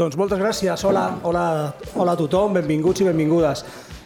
Doncs moltes gràcies. Hola, hola, hola a tothom, benvinguts i.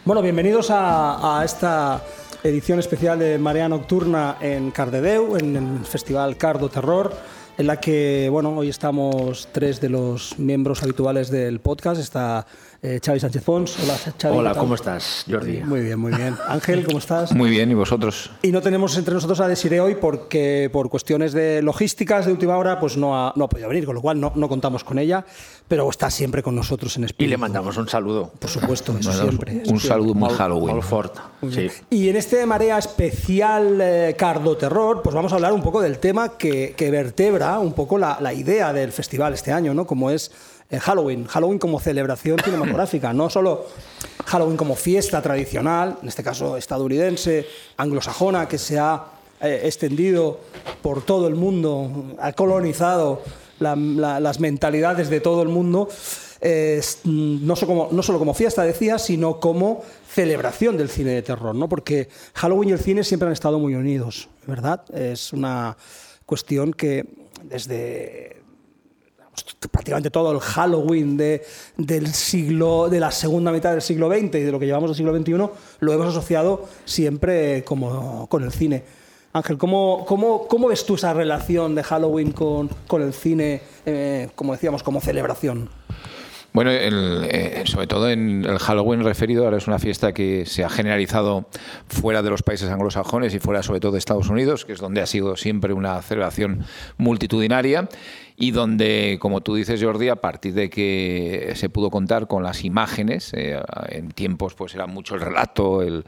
Bueno, bienvenidos a, a esta edición especial de Marea Nocturna en Cardedeu, en el Festival Cardo Terror, en la que, bueno, hoy estamos tres de los miembros habituales del podcast. Está eh, Xavi Sánchez Fons. Hola, Xavi. Hola, ¿cómo estás, Jordi? Muy bien, muy bien. Ángel, ¿cómo estás? Muy bien, ¿y vosotros? Y no tenemos entre nosotros a Desiree hoy porque por cuestiones de logísticas de última hora pues no ha, no ha podido venir, con lo cual no, no contamos con ella, pero está siempre con nosotros en espíritu. Y le mandamos un saludo. Por supuesto, eso Bueno, siempre. Un saludo muy Halloween. molt fort. Sí. Y en este Marea Especial eh, Cardo Terror, pues vamos a hablar un poco del tema que, que vertebra un poco la, la idea del festival este año, ¿no? Como es Halloween. Halloween como celebración cinematográfica, no solo Halloween como fiesta tradicional, en este caso estadounidense, anglosajona, que se ha eh, extendido por todo el mundo, ha colonizado la- la- las mentalidades de todo el mundo, eh, mm, no, solo como, no solo como fiesta, decía, sino como celebración del cine de terror, ¿no? porque Halloween y el cine siempre han estado muy unidos, ¿verdad? Es una cuestión que desde prácticamente todo el Halloween de, del siglo, de la segunda mitad del siglo XX y de lo que llevamos del siglo XXI, lo hemos asociado siempre como con el cine. Ángel, ¿cómo, ves tú esa relación de Halloween con, el cine, eh, como decíamos, como celebración? Bueno, eh, sobre todo en el Halloween referido, ahora es una fiesta que se ha generalizado fuera de los países anglosajones y fuera sobre todo de Estados Unidos, que es donde ha sido siempre una celebración multitudinaria y donde, como tú dices, Jordi, a partir de que se pudo contar con las imágenes, eh, en tiempos pues era mucho el relato, el,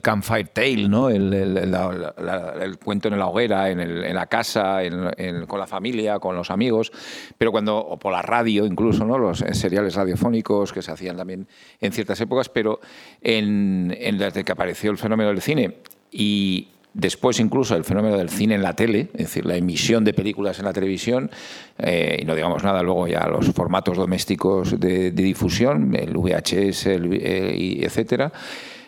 campfire tale, ¿no? el, cuento en la hoguera, en, en la casa, en- con la familia, con los amigos, pero cuando, o por la radio incluso, ¿no? los seriales radiofónicos que se hacían también en ciertas épocas, pero en, en desde que apareció el fenómeno del cine y después incluso el fenómeno del cine en la tele, es decir, la emisión de películas en la televisión, eh, y no digamos nada luego ya los formatos domésticos de, difusión, el VHS, el, eh, etcétera.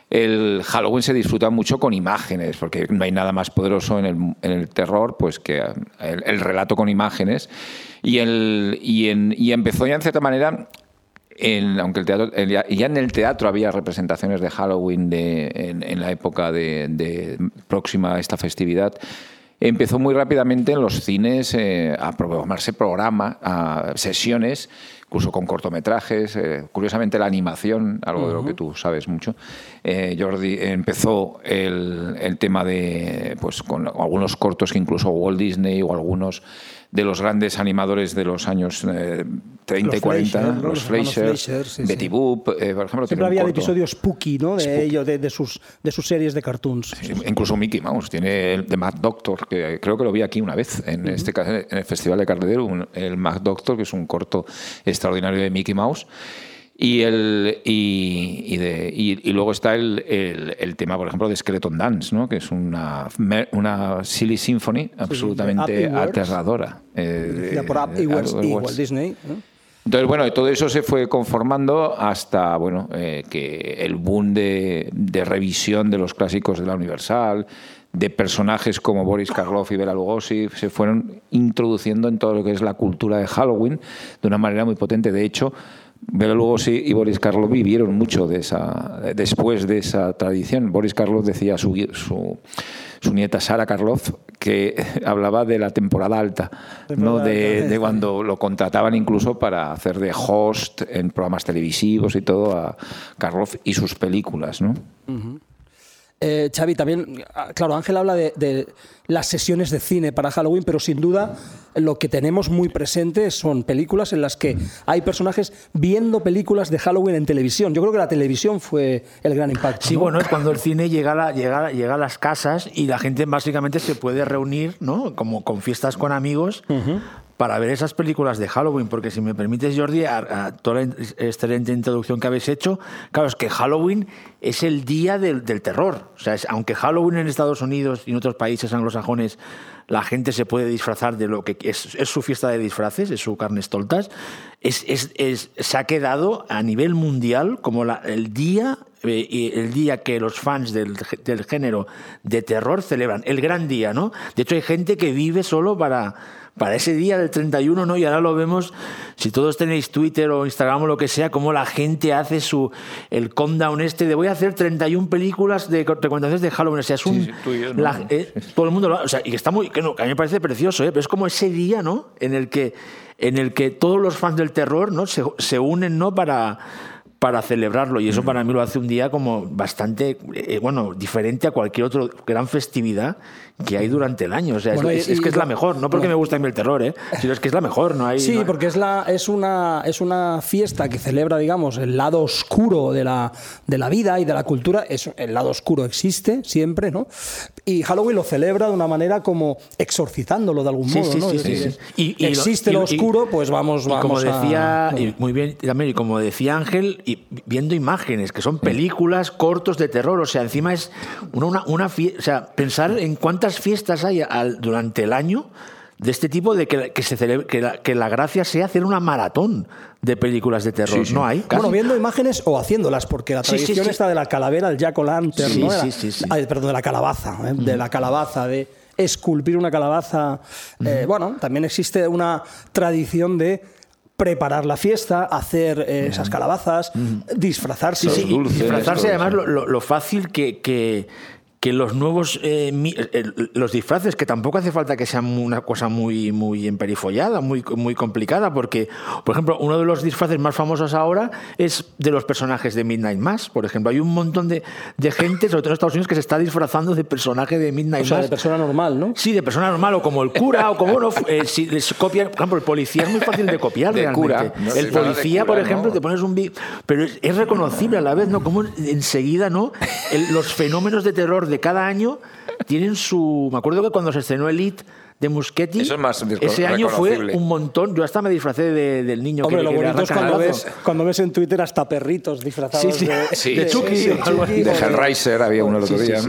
El Halloween se disfruta mucho con imágenes, porque no hay nada más poderoso en el, terror pues que el, el relato con imágenes. Y, el, y, y empezó ya en cierta manera en- aunque el teatro, ya en el teatro había representaciones de Halloween de- en, en la época de, de próxima a esta festividad, empezó muy rápidamente en los cines eh, a programarse programa, a sesiones, incluso con cortometrajes. eh, curiosamente la animación, algo de lo que tú sabes mucho, eh, Jordi, empezó el, el tema de, pues con algunos cortos que incluso Walt Disney o algunos de los grandes animadores de los años eh, 30 y Los 40, Fleischer, ¿no? los Fleischer, Fleischer, sí, Betty sí. Boop, eh, por ejemplo. Siempre había el episodio spooky, ¿no? De ellos, de, de sus, de sus series de cartoons. Sí, Incluso Mickey Mouse tiene el de Mad Doctor, que creo que lo vi aquí una vez, en este en el Festival de Cardedeu, un- el Mad Doctor, que es un corto extraordinario de Mickey Mouse. Y, el, y, y de- y- y luego está el, el- el tema, por ejemplo, de Skeleton Dance, ¿no? que es una, una silly symphony absolutamente aterradora. eh, por Up Disney. ¿no? Entonces, bueno, todo eso se fue conformando hasta, bueno, eh, que el boom de, de revisión de los clásicos de la Universal, de personajes como Boris Karloff y Bela Lugosi, se fueron introduciendo en todo lo que es la cultura de Halloween de una manera muy potente. De hecho, Bela Lugosi y Boris Karloff vivieron mucho de esa, después de esa tradición. Boris Karloff decía a su, su, su nieta Sara Karloff que hablaba de la temporada alta, ¿no? De, alta, de sí. cuando lo contrataban incluso para hacer de host en programas televisivos y todo a Karloff y sus películas. ¿no? Eh, Xavi, también, ah, claro, Ángel habla de, de las sesiones de cine para Halloween, pero sin duda lo que tenemos muy presente son películas en las que hay personajes viendo películas de Halloween en televisión. Yo creo que la televisión fue el gran impacto. Sí, ¿no? bueno, es cuando el cine llega a, la- llega, a- llega a las casas y la gente básicamente se puede reunir, ¿no? Como con fiestas con amigos. Para ver esas películas de Halloween, porque si me permites, Jordi, toda la excelente introducción que habéis hecho, claro, es que Halloween es el día del, del terror. O sea, es- aunque Halloween en Estados Unidos y en otros países anglosajones la gente se puede disfrazar de lo que es, su fiesta de disfraces, es su carnestoltas, es, es, es- se ha quedado a nivel mundial como la- el día eh, el día que los fans del, del género de terror celebran, el gran día, ¿no? De hecho, hay gente que vive solo para, para ese día del 31, ¿no? Y ahora lo vemos, si todos tenéis Twitter o Instagram o lo que sea, cómo la gente hace su el countdown este de voy a hacer 31 películas de recomendaciones de Halloween. O sea, es un... sí, y yo, ¿no? la- eh, todo el mundo lo o sea, y que está muy... Que, no, que a mí me parece precioso, ¿eh? Pero es como ese día, ¿no? En el que, en el que todos los fans del terror, ¿no? Se, se unen, ¿no? Para para celebrarlo y eso para mí lo hace un día como bastante eh, bueno diferente a cualquier otra gran festividad que hay durante el año o sea es- Bueno, y- es, es que y- es la mejor no porque me gusta a mí el terror ¿eh? sino es que es la mejor no hay Sí, no hay- porque es, la, es, una, es una fiesta que celebra, digamos, el lado oscuro de la, de la vida y de la cultura. Es, el lado oscuro existe siempre, ¿no? Y Halloween lo celebra de una manera como exorcizándolo de algún Sí, modo, sí, ¿no? sí, Es decir. Y- y existe lo oscuro, pues vamos, vamos como decía a... muy bien también y como decía Ángel y viendo imágenes que son películas cortos de terror o sea encima es una, una, una o sea pensar en cuántas fiestas hay al- durante el año de este tipo de que, que se celebre- que, la, que la gracia sea hacer una maratón de películas de terror Sí, sí. no hay casi. Bueno, viendo imágenes o haciéndolas, porque la Sí, sí, tradición sí. está de la calavera, el jack o lantern, Sí, ¿no? De la- sí, sí, sí. ay, perdón, de la calabaza, ¿eh? de la calabaza, de esculpir una calabaza. Eh, bueno, también existe una tradición de preparar la fiesta, hacer eh, esas calabazas, disfrazarse. Sí, sí, y dulces, disfrazarse además lo- lo fácil que, que, los nuevos eh, mi- eh, los disfraces, que tampoco hace falta que sean una cosa muy, muy emperifollada, muy, muy complicada, porque, por ejemplo, uno de los disfraces más famosos ahora es de los personajes de Midnight Mass, por ejemplo. Hay un montón de, de gente, sobre todo en Estados Unidos, que se está disfrazando de personaje de Midnight O sea, Mass. de persona normal, ¿no? Sí, de persona normal, o como el cura, o como bueno, eh, si les copian, por ejemplo, el policía es muy fácil de copiar De realmente. cura, ¿no? El policía, cura, por ejemplo, ¿no? te pones un vi- pero es, es reconocible a la vez, ¿no? Como enseguida, ¿no? El- los fenómenos de terror de cada año tienen su. Me acuerdo que cuando se estrenó Elite de Muschetti, Eso es más ese año fue un montón. Yo hasta me disfracé de- del niño Hombre, que, lo que bonito es cuando ves, cuando ves en Twitter hasta perritos disfrazados Sí, sí. de, Sí, de Chucky, de o algo así. De o de- Hellraiser había uno el otro día.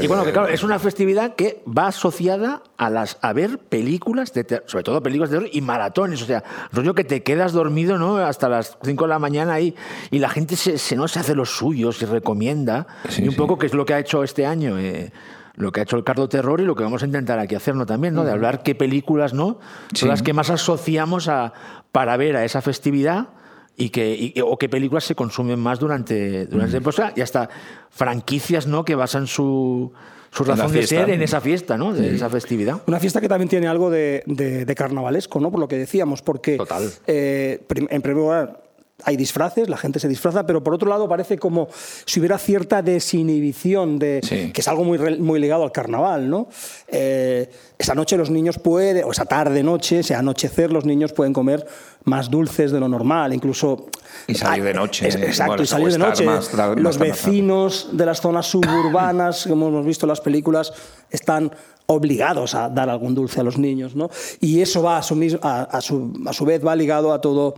Y bueno, que claro, es una festividad que va asociada a las a ver películas de ter- sobre todo películas de terror y maratones, o sea, rollo que te quedas dormido, ¿no? Hasta las 5 de la mañana ahí y la gente se, se no se hace los suyos y recomienda Sí, y un sí. poco que es lo que ha hecho este año eh, lo que ha hecho el Cardo Terror y lo que vamos a intentar aquí hacerlo también, ¿no? De hablar qué películas, ¿no? Son Sí. las que más asociamos a, para ver a esa festividad y que, y- o qué películas se consumen más durante, durante pues, y hasta franquicias, ¿no? Que basan su, su razón de fiesta. ser en esa fiesta, ¿no? De esa festividad. Una fiesta que también tiene algo de, de- de carnavalesco, ¿no? Por lo que decíamos, porque Total. eh, en primer lugar hay disfraces, la gente se disfraza, pero por otro lado parece como si hubiera cierta desinhibición, de, Sí. que es algo muy, muy ligado al carnaval, ¿no? Eh, esa noche los niños pueden, o esa tarde, noche, ese anochecer, los niños pueden comer más dulces de lo normal, incluso... Y salir de noche, es- exacto, bueno, y salir de noche. más los vecinos de las zonas suburbanas, como hemos visto en las películas, están obligados a dar algún dulce a los niños, ¿no? Y eso va a su, a, a su, a su vez va ligado a todo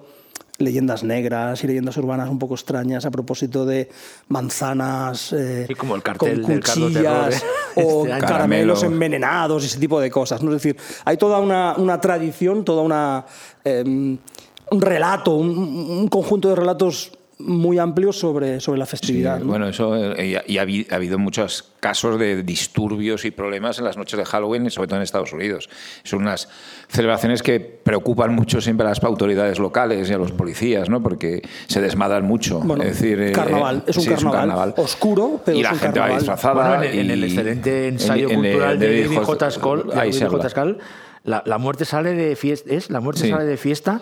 leyendas negras y leyendas urbanas un poco extrañas a propósito de manzanas eh, Sí, como el cartel con del cuchillas Terror, ¿eh? o Este caramelos Caramelo. envenenados y ese tipo de cosas. ¿no? Es decir, hay toda una, una tradición, toda una eh, un relato, un, un conjunto de relatos muy amplios sobre, sobre la Sí, festividad. ¿no? Bueno, eso eh, y, ha, habi- ha habido muchos casos de disturbios y problemas en las noches de Halloween, sobre todo en Estados Unidos. Son unas celebraciones que preocupan mucho siempre a las autoridades locales y a los policías, ¿no? Porque se desmadran mucho. Bueno, es decir, eh, carnaval, es un sí, carnaval oscuro, pero y es la un gente va carnaval. disfrazada. Bueno, en, el- en el y- excelente ensayo en- en el cultural de David J. Skoll, la, la muerte sale de fiesta, ¿es? La muerte Sí. sale de fiesta,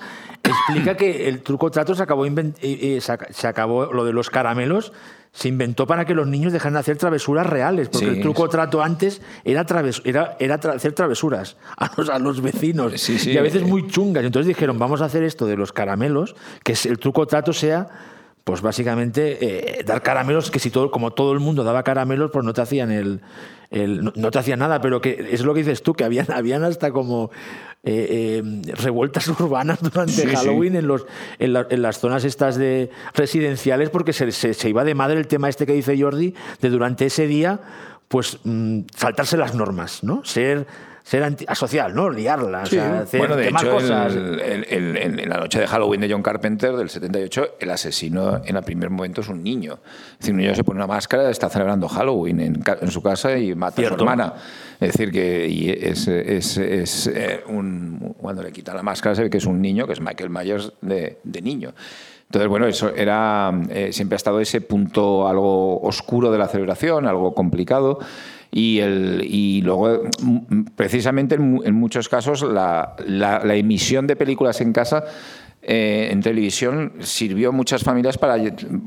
explica que el truco trato se acabó, eh, eh, se ac- se acabó lo de los caramelos, se inventó para que los niños dejaran de hacer travesuras reales, porque Sí. el truco trato antes era, traves- era, era tra- hacer travesuras a los, a los vecinos, Sí, sí. y a veces muy chungas. Entonces dijeron, vamos a hacer esto de los caramelos, que el truco trato sea pues básicamente eh, dar caramelos que si todo como todo el mundo daba caramelos pues no te hacían el, el- no, no te hacían nada pero que es lo que dices tú que habían habían hasta como eh, eh, revueltas urbanas durante Sí, sí. Halloween en los en, la- en las zonas estas de residenciales porque se, se- se iba de madre el tema este que dice Jordi de durante ese día pues mm, saltarse las normas no ser ser asocial no liarla o sea, hacer Bueno, de hecho, cosas el- el- el- en, la noche de Halloween de John Carpenter del 78, el asesino en el primer momento es un niño. Es decir, un niño se pone una máscara, está celebrando Halloween en, su casa y mata a su hermana. Es decir, que y es, es- es, eh, un, cuando le quitan la máscara se ve que es un niño, que es Michael Myers de, de niño. Entonces, bueno, eso era eh, siempre ha estado ese punto algo oscuro de la celebración, algo complicado. Y, el, y luego, mm, precisamente en, en muchos casos, la, la- la emisión de películas en casa, eh, en televisión, sirvió a muchas familias para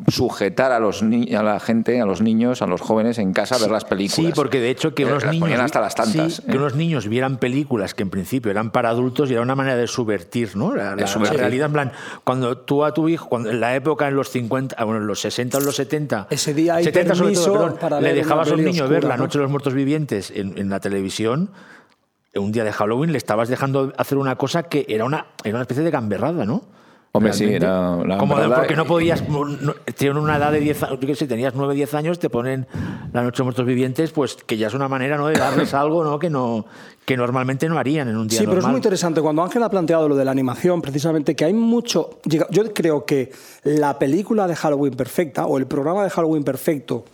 sujetar a, los ni- a la gente, a los niños, a los jóvenes en casa a ver las películas. Sí, porque de hecho que Eh, unos las niños hasta las tantas. sí, ¿eh? que unos niños vieran películas que en principio eran para adultos y era una manera de subvertir, ¿no? La, la- subvertir. la realidad en plan, cuando tú a tu hijo, cuando en la época en los 50, ah, bueno, en los 60 o en los 70, Ese día hay 70 sobre todo, perdón, para le ver dejabas a un niño ver oscura, La ¿no? noche de los muertos vivientes en, en la televisión un día de Halloween le estabas dejando hacer una cosa que era una, era una especie de gamberrada, ¿no? Hombre, sí, Realmente. era la Como de- porque no y- podías, no- tienen una edad de 10 años, yo qué sé, tenías 9, 10 años, te ponen la noche de muertos vivientes, pues que ya es una manera ¿no? de darles algo ¿no? Que, no, que normalmente no harían en un día Sí, pero es muy interesante. Cuando Ángel ha planteado lo de la animación, precisamente, que hay mucho. Yo creo que la película de Halloween perfecta, o el programa de Halloween perfecto,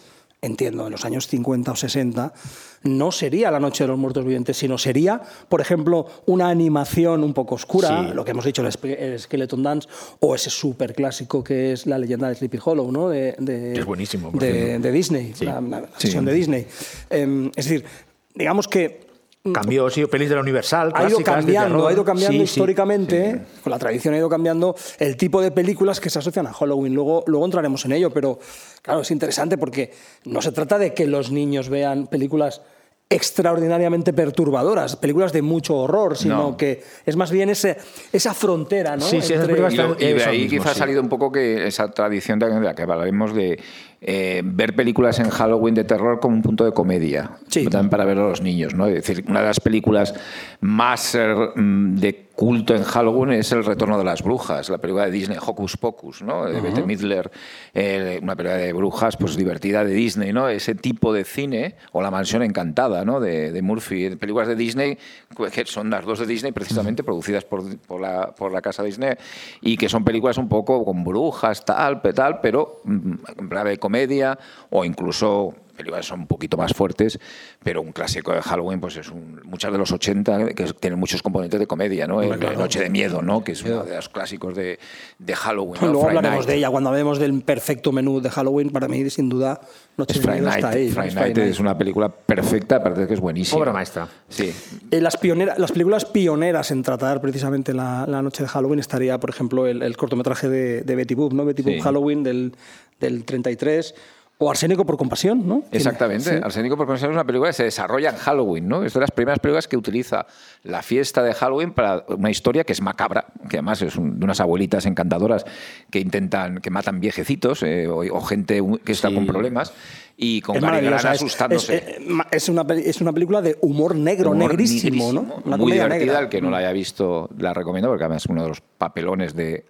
entiendo, en los años 50 o 60, no sería La Noche de los Muertos Vivientes, sino sería, por ejemplo, una animación un poco oscura, Sí. lo que hemos dicho, el, Skeleton Dance, o ese súper clásico que es La leyenda de Sleepy Hollow, ¿no? De, de- Es buenísimo, De, Disney, la, la versión de Disney. Em, es decir, digamos que Cambió, sí, pelis de la Universal, ha ido cambiando, ha ido cambiando Sí, sí. históricamente, con la tradición ha ido cambiando el tipo de películas que se asocian a Halloween. Luego, luego entraremos en ello, pero claro, es interesante porque no se trata de que los niños vean películas extraordinariamente perturbadoras, películas de mucho horror, sino No. que es más bien ese, esa frontera, ¿no? Sí, sí, esas películas Y, lo- y de ahí mismo, quizá ha salido un poco que esa tradición de, la que hablaremos de eh, ver películas en Halloween de terror como un punto de comedia, Sí. también para ver a los niños. ¿no? Es decir, una de las películas más eh, de culto en Halloween es El retorno de las brujas, la película de Disney, Hocus Pocus, ¿no? de Bette Midler, eh, una película de brujas pues divertida de Disney, ¿no? ese tipo de cine, o La mansión encantada ¿no? de, de Murphy, películas de Disney, pues, que son las dos de Disney precisamente, producidas por, por la, por la casa Disney, y que son películas un poco con brujas, tal, tal, pero mm, en de comedia, o incluso películas son un poquito más fuertes, pero un clásico de Halloween, pues es un, muchas de los 80 que tienen muchos componentes de comedia, ¿no? El- Noche de Miedo, ¿no? Que es uno de los clásicos de, de Halloween. ¿no? Luego hablaremos de ella cuando hablemos del perfecto menú de Halloween. Para mí, sin duda, Noche Es de Friday Miedo Night. está ahí. Friday Night es una película perfecta, aparte que es buenísima. Obra maestra. Sí. Eh, las, pionera- las películas pioneras en tratar precisamente la, la noche de Halloween estaría, por ejemplo, el, el cortometraje de, de Betty Boop, ¿no? Betty Sí. Boop Halloween del, del 33, o Arsénico por compasión, ¿no? Exactamente. sí. Arsénico por Compasión es una película que se desarrolla en Halloween, ¿no? Es de las primeras películas que utiliza la fiesta de Halloween para una historia que es macabra, que además es un- de unas abuelitas encantadoras que intentan, que matan viejecitos eh, o, o gente que está Sí. con problemas y con Gary es- asustándose. Es, eh, es una, es una película de humor negro, Humor negrísimo, ¿no? Una muy divertida. negra. El que no la haya visto la recomiendo porque además es uno de los papelones de,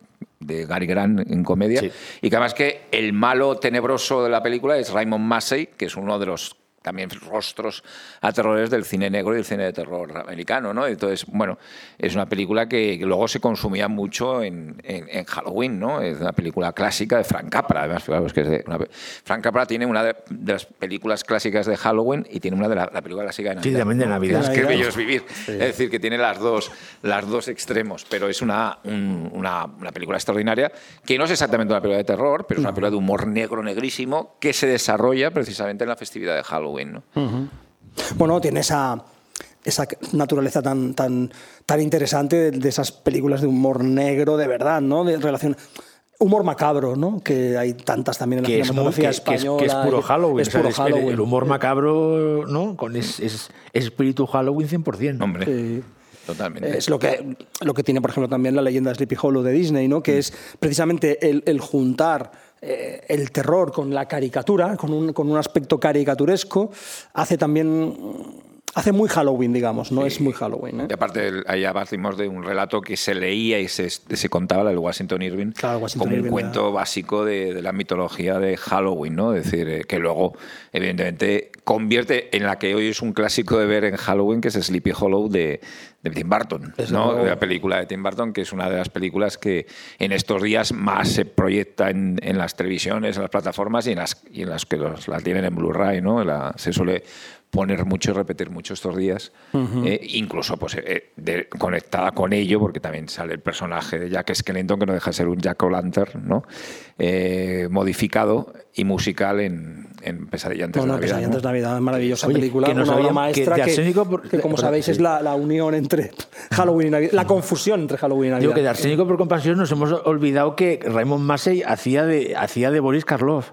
de Gary Grant en comedia. Sí. Y que además que el malo tenebroso de la película es Raymond Massey, que es uno de los también rostros aterradores del cine negro y del cine de terror americano, ¿no? Entonces, bueno, es una película que luego se consumía mucho en, en- en Halloween, ¿no? Es una película clásica de Frank Capra, además, claro, es que es de una Frank Capra tiene una de, de las películas clásicas de Halloween y tiene una de la, la película clásica de Navidad. Sí, también de ¿no? Navidad. Que es que Navidad. bello es vivir. Es decir, que tiene las dos, las dos extremos, pero es una, un- una, una película extraordinaria que no es exactamente una película de terror, pero es una película de humor negro, negrísimo, que se desarrolla precisamente en la festividad de Halloween. ¿No? Bueno, tiene esa, esa naturaleza tan, tan, tan interesante de esas películas de humor negro de verdad, ¿no? De relación humor macabro, ¿no? Que hay tantas también en la que es, muy, cinematografía que, que es- española. que es puro Halloween. es o sea, puro es el- humor macabro, ¿no? Con es, es- es espíritu Halloween 100%. Hombre, Sí. totalmente. Es lo que, lo que tiene, por ejemplo, también la leyenda de Sleepy Hollow de Disney, ¿no? que es precisamente el, el juntar eh, el terror con la caricatura, con un, con un aspecto caricaturesco, hace también. Hace muy Halloween, digamos, no es muy Halloween. ¿eh? Y aparte, ahí partimos de un relato que se leía y se, se contaba, el Washington Irving, Claro, Washington como Irving, un cuento básico de, de la mitología de Halloween, ¿no? Es decir, eh, que luego, evidentemente, convierte en la que hoy es un clásico de ver en Halloween, que es Sleepy Hollow de, de Tim Burton, ¿no? luego. La película de Tim Burton, que es una de las películas que en estos días más se proyecta en, en las televisiones, en las plataformas y en las, y en las que los- la tienen en Blu-ray, ¿no? La- se suele poner mucho y repetir mucho estos días, Eh, incluso pues, eh, de- conectada con ello, porque también sale el personaje de Jack Skellington, que no deja de ser un Jack O'Lantern, ¿no? Eh, modificado y musical en, en Pesadilla antes No, no, de Navidad. Pesadilla ¿no? antes de Navidad, maravillosa Oye, película, que no una obra maestra que de que, que, como sabéis, es sí. la, la unión entre Halloween y Navidad, la confusión entre Halloween y Navidad. Digo que de Arsénico por compasión nos hemos olvidado que Raymond Massey hacía de, hacía de Boris Karloff.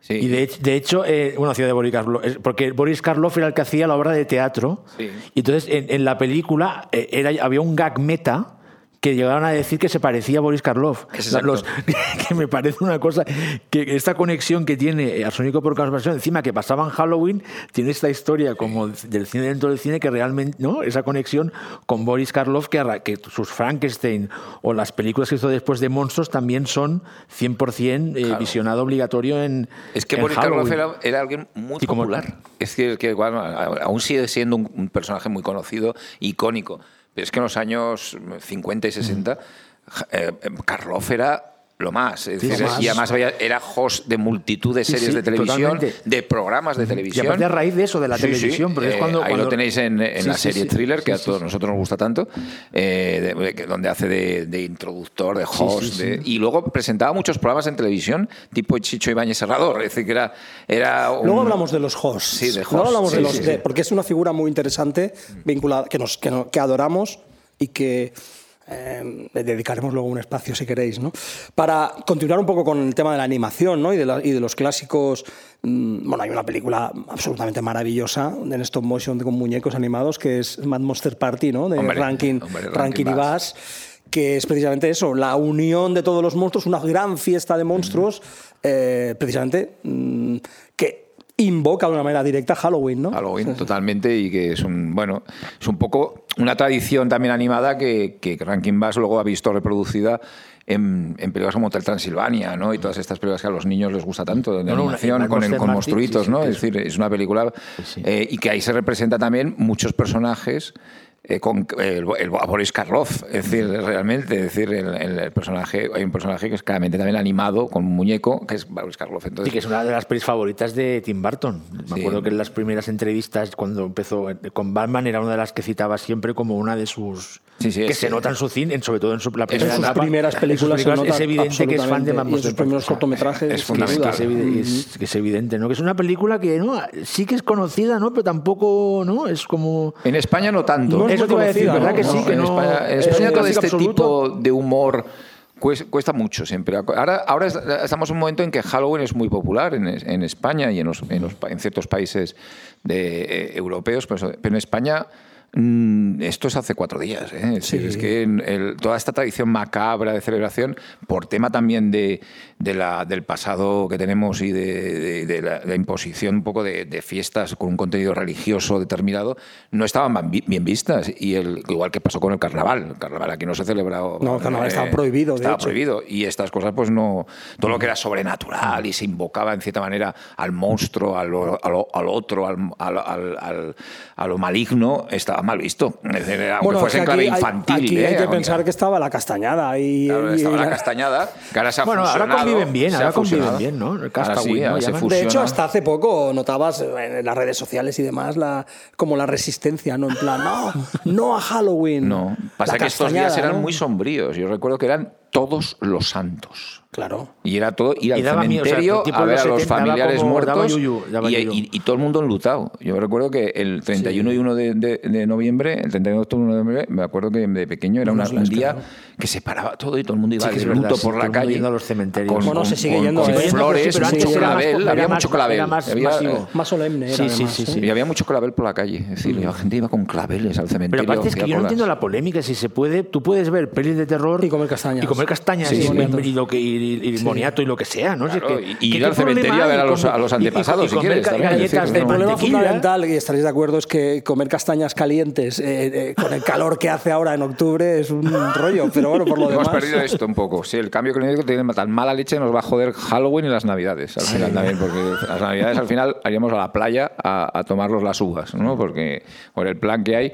Sí. Y de, hecho- de hecho, eh, bueno, hacía de Boris Karloff, porque Boris Karloff era el que hacía la obra de teatro. Sí. Y entonces en, en la película eh, era, había un gag meta que llegaron a decir que se parecía a Boris Karloff. Los- que me parece una cosa que esta conexión que tiene Arsénico por compasión, encima que pasaban Halloween, tiene esta historia como del cine dentro del cine que realmente, ¿no? Esa conexión con Boris Karloff, que, que sus Frankenstein o las películas que hizo después de Monstruos también son 100% eh, Claro. visionado obligatorio en. Es que en Boris Halloween. Karloff era, era alguien muy Y como- popular. Es que, que, bueno, aún sigue siendo un, un personaje muy conocido, icónico. Es que en los años 50 y 60, ja- eh, era lo más. Es Sí, decir, lo más. Y además había- era host de multitud de Sí, series sí, de televisión, totalmente. de programas de Y televisión. aparte a raíz de eso, de la Sí, sí. televisión, porque es Eh, cuando. ahí cuando- lo tenéis en, en Sí, la sí, serie sí. thriller, que Sí, a sí, todos nosotros nos gusta tanto, eh, de- de- donde hace de, de introductor, de host. sí, sí. de- y luego presentaba muchos programas en televisión, tipo Chicho Ibáñez Serrador. Es decir, que era. era un- Luego hablamos de los hosts. Sí, de Luego hosts, hablamos de sí, los sí, de- sí. porque es una figura muy interesante vinculada que nos que, no- que adoramos y que eh, dedicaremos luego un espacio si queréis, ¿no? Para continuar un poco con el tema de la animación, ¿no? Y de, la- y de los clásicos. mm, Bueno, hay una película absolutamente maravillosa en stop motion con muñecos animados que es Mad Monster Party, ¿no? De Hombre, Rankin, hombre, Rankin Rankin y Bass. Bass que es precisamente eso, la unión de todos los monstruos, una gran fiesta de monstruos, eh, precisamente mm, que invoca de una manera directa Halloween, ¿no? Halloween, totalmente, y que es un, bueno, es un poco una tradición también animada que, que Rankin Bass luego ha visto reproducida en, en películas como Hotel Transilvania, ¿no? Y todas estas películas que a los niños les gusta tanto, de No, no, animación, en con, Martin, con monstruitos, sí, sí, ¿no? Es es- decir, es una película sí. eh, y que ahí se representa también muchos personajes eh, con el, el Boris Karloff, es decir, realmente, es decir, el, personaje, hay un personaje que es claramente también animado con un muñeco, que es Boris Karloff. Entonces, Sí, que es una de las pelis favoritas de Tim Burton. Me Sí. acuerdo que en las primeras entrevistas, cuando empezó eh, con Batman, era una de las que citaba siempre como una de sus. Sí, sí, que es- se nota en su cine, en- sobre todo en su, la En primera sus etapa. primeras En sus películas, se nota es evidente que es fan de en sus primeros cortometrajes, Es fundamental. Que es, evide- es- que es evidente, ¿no? Que es una película que no sí que es conocida, ¿no? Pero tampoco, ¿no? Es como. En España no tanto. No es Eso muy te iba a decir, conocida, ¿verdad que sí? Que en España, en todo este absoluto. tipo de humor cues- cuesta mucho siempre. Ahora, ahora es- estamos en un momento en que Halloween es muy popular en, en España y en, los- en los pa- en ciertos países de, eh, europeos, pero, en España esto es hace cuatro días. ¿eh? Es, decir, es que el- toda esta tradición macabra de celebración, por tema también de, de la, del pasado que tenemos y de, de- de la, la imposición un poco de, de fiestas con un contenido religioso determinado, no estaban ban- bien vistas. Y el, igual que pasó con el carnaval. El carnaval aquí no se celebraba. No, el carnaval estaba prohibido, de Estaba hecho. prohibido. Y estas cosas, pues no. Todo lo que era sobrenatural y se invocaba en cierta manera al monstruo, al, al al otro, al, al- al- al- a lo maligno, estaba mal visto. Decir, aunque Bueno, fuese es en que clave aquí hay- infantil. Aquí hay ¿eh? que Aunque- pensar que estaba la castañada y, Claro, y- estaba y la la- castañada, que ahora se ha Bueno, ahora conviven bien, ahora conviven bien, ¿no? El Ahora Castaway, sí, ¿no? ahora se Llaman. De hecho, hasta hace poco notabas en las redes sociales y demás la, como la resistencia, ¿no? En plan, no, no a Halloween. No, pasa La que estos días eran ¿no? muy sombríos. Yo recuerdo que eran todos los santos. Claro. Y era todo ir Y al daba miedo, o sea, cementerio tipo a ver a los 70, daba familiares como- muertos yuyu, y, y- y todo el mundo enlutado. Yo recuerdo que el 31 y 1 de, de- de noviembre, el 31 de octubre de noviembre, me acuerdo que de pequeño era una- un día que que se paraba todo y todo el mundo iba Sí, de es verdad, luto sí, por la calle. yendo a los cementerios. Con, Bueno, se con- sigue con- yendo, con ¿eh? flores, Sí, pero mucho clavel, había mucho clavel. era más había, masivo. Más solemne era, Sí, sí, además, sí, ¿eh? sí. y había mucho clavel por la calle. Es decir, la gente iba con claveles al Pero cementerio. aparte es que yo no entiendo la polémica. Si se puede, tú puedes ver pelis de terror Y comer castañas. y comer castañas Sí, y lo que y, y moniato y lo que sea, ¿no? Si es Claro, que- y- y ¿qué- ir al cementerio a ver a los- a los antepasados, si quieres, galletas de El problema fundamental, y estaréis de acuerdo, es que comer castañas calientes eh, eh, con el calor que hace ahora en octubre es un rollo, pero bueno, por lo Hemos demás. perdido esto un poco. Sí, el cambio climático tiene tan mala leche nos va a joder Halloween y las Navidades al final también, porque las Navidades al final haríamos a la playa a, a tomarnos las uvas, ¿no? Porque por el plan que hay.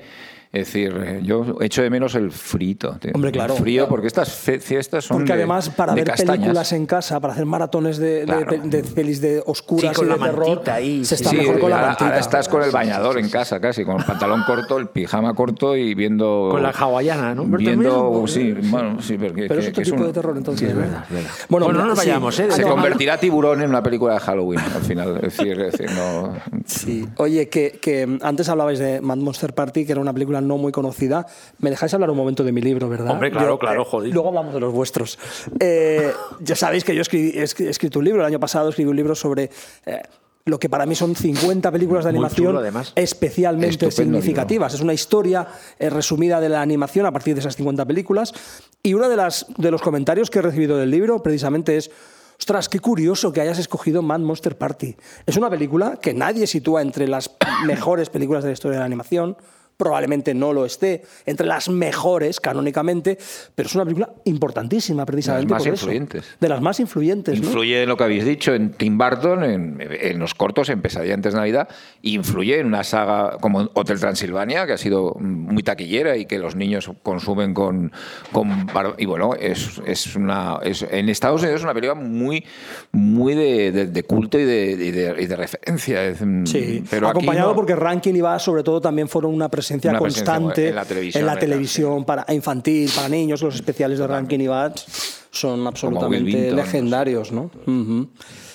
Es decir, eh, yo echo de menos el frito. tío. Hombre, claro. El frío, porque estas fiestas son. Porque de- además, para de ver castañas. películas en casa, para hacer maratones de, de- Claro. de pelis de oscuras Sí, con y de la terror, mantita ahí, se está Sí, mejor con la ahora, mantita. ahora estás con el bañador en casa casi, con el pantalón corto, el pijama corto y viendo. Con la hawaiana, ¿no? Pero Viendo, también- sí, bueno, sí, porque Pero que- es otro que tipo un- de terror, entonces. Sí, es ¿no? verdad. Bueno, Bueno, no nos vayamos, ¿eh? Ah, Se convertirá tiburón en una película de Halloween al final. Es decir, es decir, no. Sí. Oye, que, que antes hablabais de Mad Monster Party, que era una película no muy conocida. ¿Me dejáis hablar un momento de mi libro, verdad? Hombre, claro, claro, eh, joder. Luego hablamos de los vuestros. Eh, ya sabéis que yo escribí- he escri- he escrito un libro, el año pasado escribí un libro sobre... eh, lo que para mí son 50 películas de animación chulo, especialmente Estupendo significativas. Es una historia resumida de la animación a partir de esas 50 películas. Y uno de, las, de los comentarios que he recibido del libro precisamente es, ostras, qué curioso que hayas escogido Mad Monster Party. Es una película que nadie sitúa entre las mejores películas de la historia de la animación. Probablemente no lo esté entre las mejores canónicamente, pero es una película importantísima precisamente. más por eso. influyentes. De las más influyentes. ¿no? Influye en lo que habéis dicho, en Tim Burton, en, en los cortos, en Pesadilla antes de Navidad, influye en una saga como Hotel Transilvania, que ha sido muy taquillera y que los niños consumen con... con y bueno, es, es una... es- en Estados Unidos es una película muy, muy de, de- de culto y de, y de- y de referencia. Mm, Sí, pero acompañado no. porque Rankin y Bass sobre todo también fueron una presencia Una presencia constante en la televisión, en la ¿verdad? televisión para infantil, para niños, los especiales de Rankin y Bass son absolutamente legendarios, ¿no?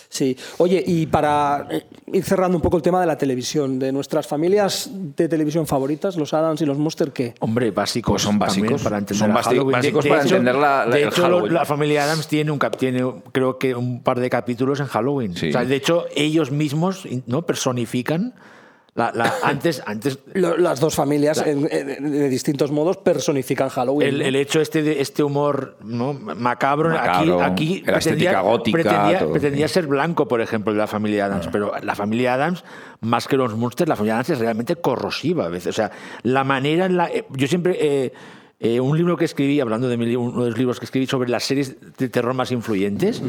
Sí. Oye, y para eh, ir cerrando un poco el tema de la televisión, de nuestras familias de televisión favoritas, los Adams y los Monster, ¿qué? Hombre, básicos. Pues son básicos. para entender Son básicos para entender la- la- de el hecho, Halloween. la familia Adams tiene, un, tiene creo que un par de capítulos en Halloween. Sí. O sea, de hecho, ellos mismos no personifican la, la- antes, antes Lo- Las dos familias, en- en- de distintos modos, personifican Halloween. el, ¿no? el hecho este de este humor ¿no? macabro, Macabro, aquí, aquí la estética gótica, pretendía, pretendía ser blanco, por ejemplo, de la familia Adams, pero la familia Adams, más que los monsters, la familia Adams es realmente corrosiva a veces. O sea, la manera en la. eh, Yo siempre. eh, eh, un libro que escribí, hablando de mi uno de los libros que escribí sobre las series de terror más influyentes,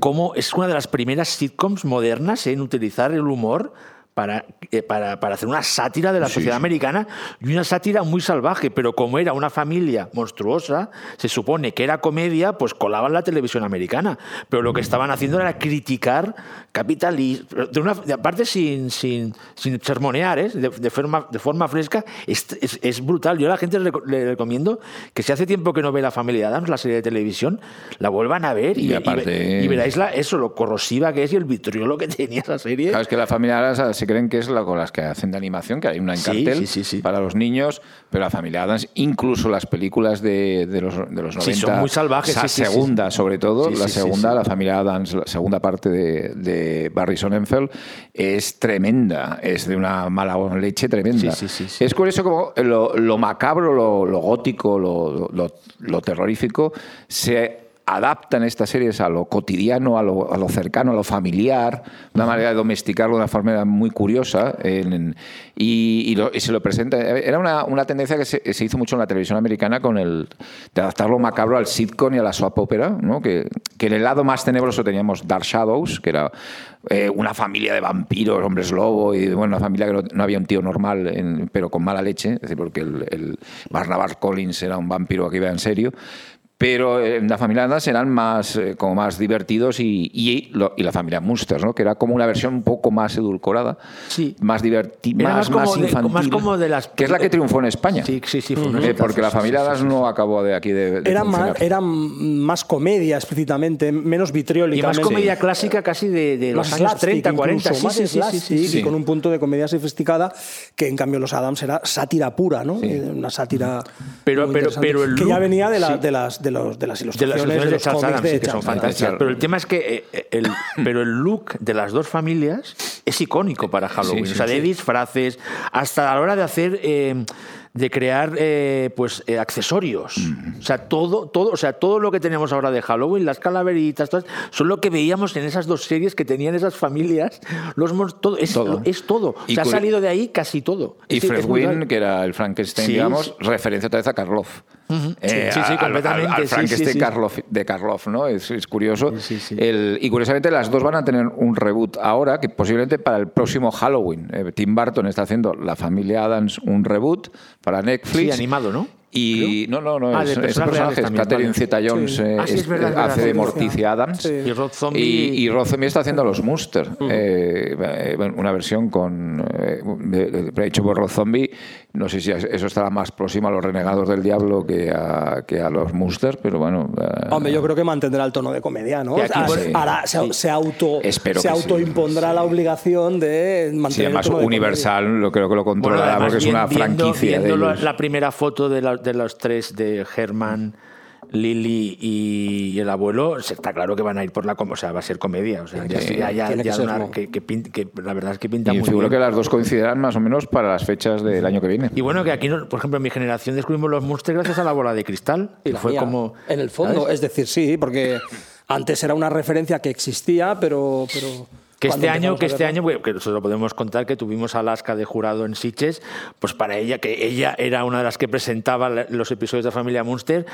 cómo es una de las primeras sitcoms modernas en utilizar el humor para, eh, para, para hacer una sátira de la sociedad americana y una sátira muy salvaje, pero como era una familia monstruosa, se supone que era comedia, pues colaban la televisión americana. Pero lo que estaban haciendo era criticar capitalismo, de una, de- aparte sin, sin, sin sermonear, ¿eh? de, de forma, de forma fresca, es, es- es brutal. Yo a la gente le, le recomiendo que si hace tiempo que no ve La Familia Adams, la serie de televisión, la vuelvan a ver y, Y aparte- y, y veráis la, eso, lo corrosiva que es y el vitriolo que tenía esa serie. Claro, es que la familia Adams se creen que es la con las que hacen de animación, que hay una en Sí, cartel sí, sí, sí. para los niños, pero la familia Adams, incluso las películas de, de los, de los 90, Sí, son muy salvajes, la segunda sobre todo, la segunda, la familia Adams, la segunda parte de, de Barry Sonnenfeld, es tremenda, es de una mala leche tremenda. Es curioso como lo, lo macabro, lo, lo gótico, lo, lo- lo terrorífico se adaptan estas series a lo cotidiano, a lo, a lo cercano, a lo familiar, una manera de domesticarlo de una forma muy curiosa en- en- y, y lo- y se lo presenta. Era una, una tendencia que se, se hizo mucho en la televisión americana con el de adaptar lo macabro al sitcom y a la soap opera, ¿no? que, que en el lado más tenebroso teníamos Dark Shadows, que era eh, una familia de vampiros, hombres lobo, y bueno, una familia que no, no había un tío normal, en- pero con mala leche, es decir, porque el, el Barnabas Collins era un vampiro que iba en serio. Pero en la familia Adams eran más, eh, como más divertidos y, y, lo- y la familia Munsters, ¿no? que era como una versión un poco más edulcorada, Sí. más divertida, más, más más de- infantil. más como de las- Que es la que triunfó en España. Sí, sí, sí. fue Eh, porque la sí, familia sí, Adams sí, sí. no acabó de aquí de, de Era más, más comedia explícitamente, menos Y vitriólicamente. más comedia clásica casi de, de los años slapstick 30, 40. incluso, Sí, sí, sí, sí, sí, sí. y con un punto de comedia sofisticada que en cambio los Adams era sátira pura, ¿no? Sí. Eh, Una sátira Pero- muy pero- pero el que ya look, venía de, la- sí. de las de, los, de las de ilustraciones las de, ilustraciones de los cómics Adams, de sí, que son Charles Adams. fantásticas. Pero el tema es que eh, el, pero el look de las dos familias es icónico para Halloween. Sí, sí, o sea, de sí. disfraces, hasta a la hora de hacer, eh, de crear eh, pues eh, accesorios. Mm. O sea, todo, todo, o sea, todo lo que tenemos ahora de Halloween, las calaveritas, todas, son lo que veíamos en esas dos series que tenían esas familias. Los todo, es Todo. es todo. O sea, ha salido de ahí casi todo. Y Fred. Wynn, que era el Frankenstein, Sí, digamos, referencia otra vez a Karloff. Eh, Sí, sí, completamente, Al, al sí, Frankenstein sí. Karloff- de Karloff, ¿no? Es, es curioso. El- y curiosamente las dos van a tener un reboot ahora, que posiblemente para el próximo Halloween. Tim Burton está haciendo La familia Adams un reboot para Netflix. Sí, animado, ¿no? Y no, no, no, Ah, es, de es personajes personaje, también, Catherine vale. Zeta Jones Sí. eh, Ah, sí, es es- verdad, es hace de Morticia Adams. Sí. Y Rob Zombie. Y, y Rob Zombie está haciendo los Munster, eh, eh, bueno, una versión con eh, de- de- hecho por Rob Zombie. No sé si eso estará más próximo a los Renegados del Diablo que a, que a los Munster, pero bueno. eh, Hombre, yo creo que mantendrá el tono de comedia, ¿no? Aquí, Ahora- pues, ahora se, sí. se auto, Espero se sí. autoimpondrá la obligación de sí, mantener además el tono de Universal lo creo que lo Bueno, controlará además, porque es una viendo- franquicia viendo de la, primera foto de, la- de los tres, de Herman, Lily y el abuelo, está claro que van a ir por la... com- O sea, va a ser comedia. O sea, ya, Sí, ya- ya- tiene que la verdad es que pinta Y muy seguro que las dos coincidirán más o menos para las fechas del año que viene. Y bueno, que aquí, por ejemplo, en mi generación descubrimos los monstruos gracias a la bola de cristal. Y fue mía, como... En el fondo, ¿sabes? es decir, sí, porque antes era una referencia que existía, pero. pero Que este año, que este año, que nosotros lo podemos contar, que tuvimos a Alaska de jurado en Sitges, pues para ella, que ella era una de las que presentaba la- los episodios de Familia Munster,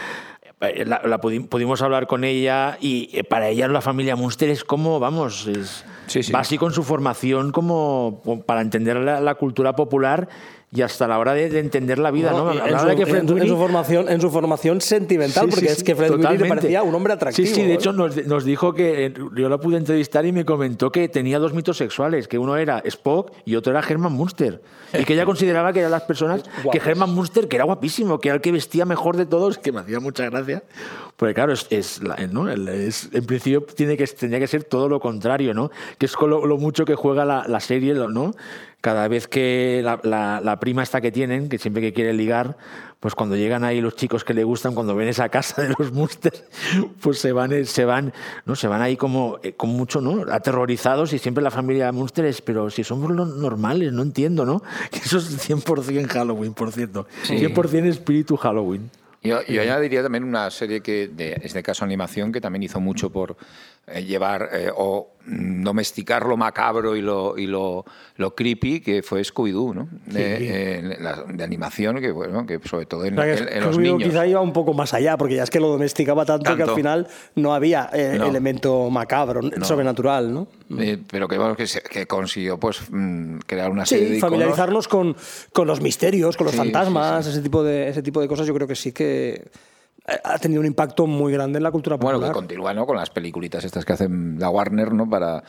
eh, la, la pudi- pudimos hablar con ella y eh, para ella la familia Munster es como, vamos, es Sí, sí. básico en su formación como para entender la, la cultura popular y hasta la hora de, de entender la vida. ¿no? No, en, su, que Fred en en su formación, en su formación sentimental, Sí, porque sí, es que Fred Winnie le totalmente. parecía un hombre atractivo. Sí, sí, de ¿eh? hecho nos, nos dijo que eh, yo la pude entrevistar y me comentó que tenía dos mitos sexuales, que uno era Spock y otro era Herman Munster. Y que ella consideraba que eran las personas, que. Herman Munster, que era guapísimo, que era el que vestía mejor de todos, que me hacía mucha gracia. Porque claro, es, es la- ¿no? Es- en principio tiene que, tendría que ser todo lo contrario, ¿no? Que es con lo, lo mucho que juega la, la serie, ¿no? Cada vez que la, la- la prima esta que tienen, que siempre que quiere ligar, pues cuando llegan ahí los chicos que le gustan, cuando ven esa casa de los Munster, pues se van, eh, se van, ¿no? Se van ahí como eh, con mucho, ¿no? Aterrorizados y siempre la familia Munster es, pero si somos los normales, no entiendo, ¿no? Que eso es 100% Halloween, por cierto. 100% espíritu Halloween. Yo, yo añadiría también una serie que, de, en este caso animación, que también hizo mucho por eh, llevar eh, o mm, domesticar lo macabro y lo, y lo, lo creepy, que fue Scooby-Doo, ¿no? De, eh, la- de animación, que bueno, que sobre todo en, que en- en los niños. quizá iba un poco más allá, porque ya es que lo domesticaba tanto, que Tanto. al final no había eh, No. elemento macabro, sobrenatural, ¿no? Eh, pero que, bueno, que, se- que consiguió pues mm, crear una serie de Sí, iconos. familiarizarnos con, con los misterios, con los Sí, fantasmas, Ese, tipo de, ese tipo de cosas, yo creo que sí que eh, ha tenido un impacto muy grande en la cultura popular. Bueno, que continúa ¿no? con las peliculitas estas que hacen la Warner, ¿no? Para,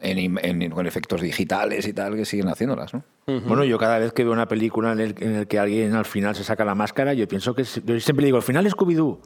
en, im- en- con efectos digitales y tal, que siguen haciéndolas, ¿no? Bueno, yo cada vez que veo una película en el, en el que alguien al final se saca la máscara, yo pienso que... Yo siempre digo, al final es Scooby-Doo.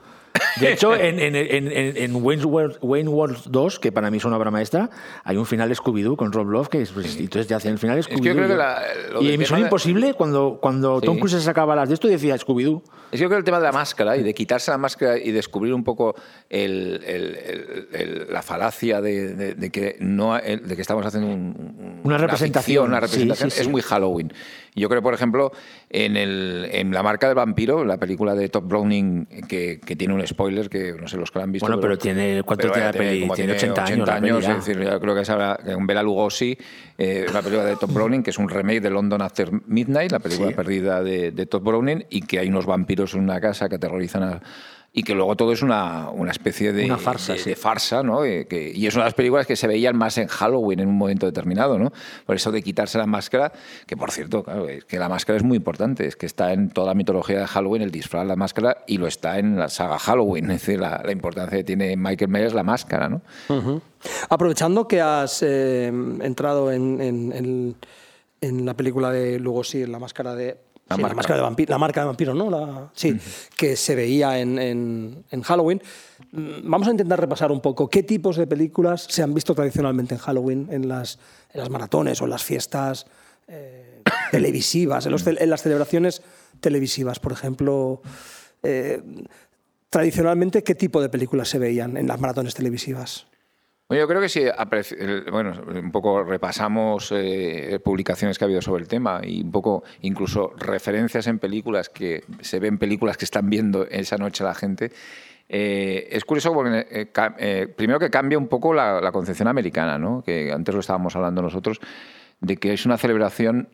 De hecho, en, en, en, en- en Wayne's World, Wayne World 2, que para mí es una obra maestra, hay un final Scooby-Doo con Rob Love, que es, pues, y entonces ya hacen el final que yo Scooby-Doo. creo que la- lo y del en Misión tema de- Imposible, cuando, cuando Tom. Cruise se sacaba las de esto, decía Scooby-Doo. Es que yo creo que el tema de la máscara y de quitarse la máscara y descubrir un poco el- el- el- el- la falacia de, de- de que no de que estamos haciendo un- un- Una representación. una representación, sí, sí. es muy Halloween. Yo creo, por ejemplo, en, el, en La marca del vampiro, la película de Top Browning, que, que tiene un spoiler que no sé los que la han visto. Bueno, pero tiene- ¿cuánto tiene la peli? Tiene 80 años es decir, yo creo que es ahora un Bela Lugosi, eh, una película de Top Browning, que es un remake de London After Midnight, la película Sí. perdida de, de Todd Browning, y que hay unos vampiros en una casa que aterrorizan a... y que luego todo es una, una especie de, Una farsa, de- sí. de farsa, ¿no? Eh, que- y es una de las películas que se veían más en Halloween en un momento determinado, ¿no? Por eso de quitarse la máscara, que por cierto, claro, es que la máscara es muy importante, es que está en toda la mitología de Halloween el disfraz, la máscara, y lo está en la saga Halloween, es decir, la, la importancia que tiene Michael Myers la máscara, ¿no? Aprovechando que has eh, entrado en, en- en- en la película de Lugosi, en la máscara de. La sí, marca. máscara de vampiro, la marca de vampiro, ¿no? La- sí, que se veía en, en- en Halloween. Mm, Vamos a intentar repasar un poco qué tipos de películas se han visto tradicionalmente en Halloween, en las, en las maratones o en las fiestas eh, televisivas, los en las celebraciones televisivas, por ejemplo. eh, tradicionalmente, ¿qué tipo de películas se veían en las maratones televisivas? Yo creo que el- bueno, un poco repasamos eh, publicaciones que ha habido sobre el tema y un poco incluso referencias en películas que se ven películas que están viendo esa noche la gente. eh, es curioso porque eh, primero que cambia un poco la, concepción americana, ¿no? que antes lo estábamos hablando nosotros, de que es una celebración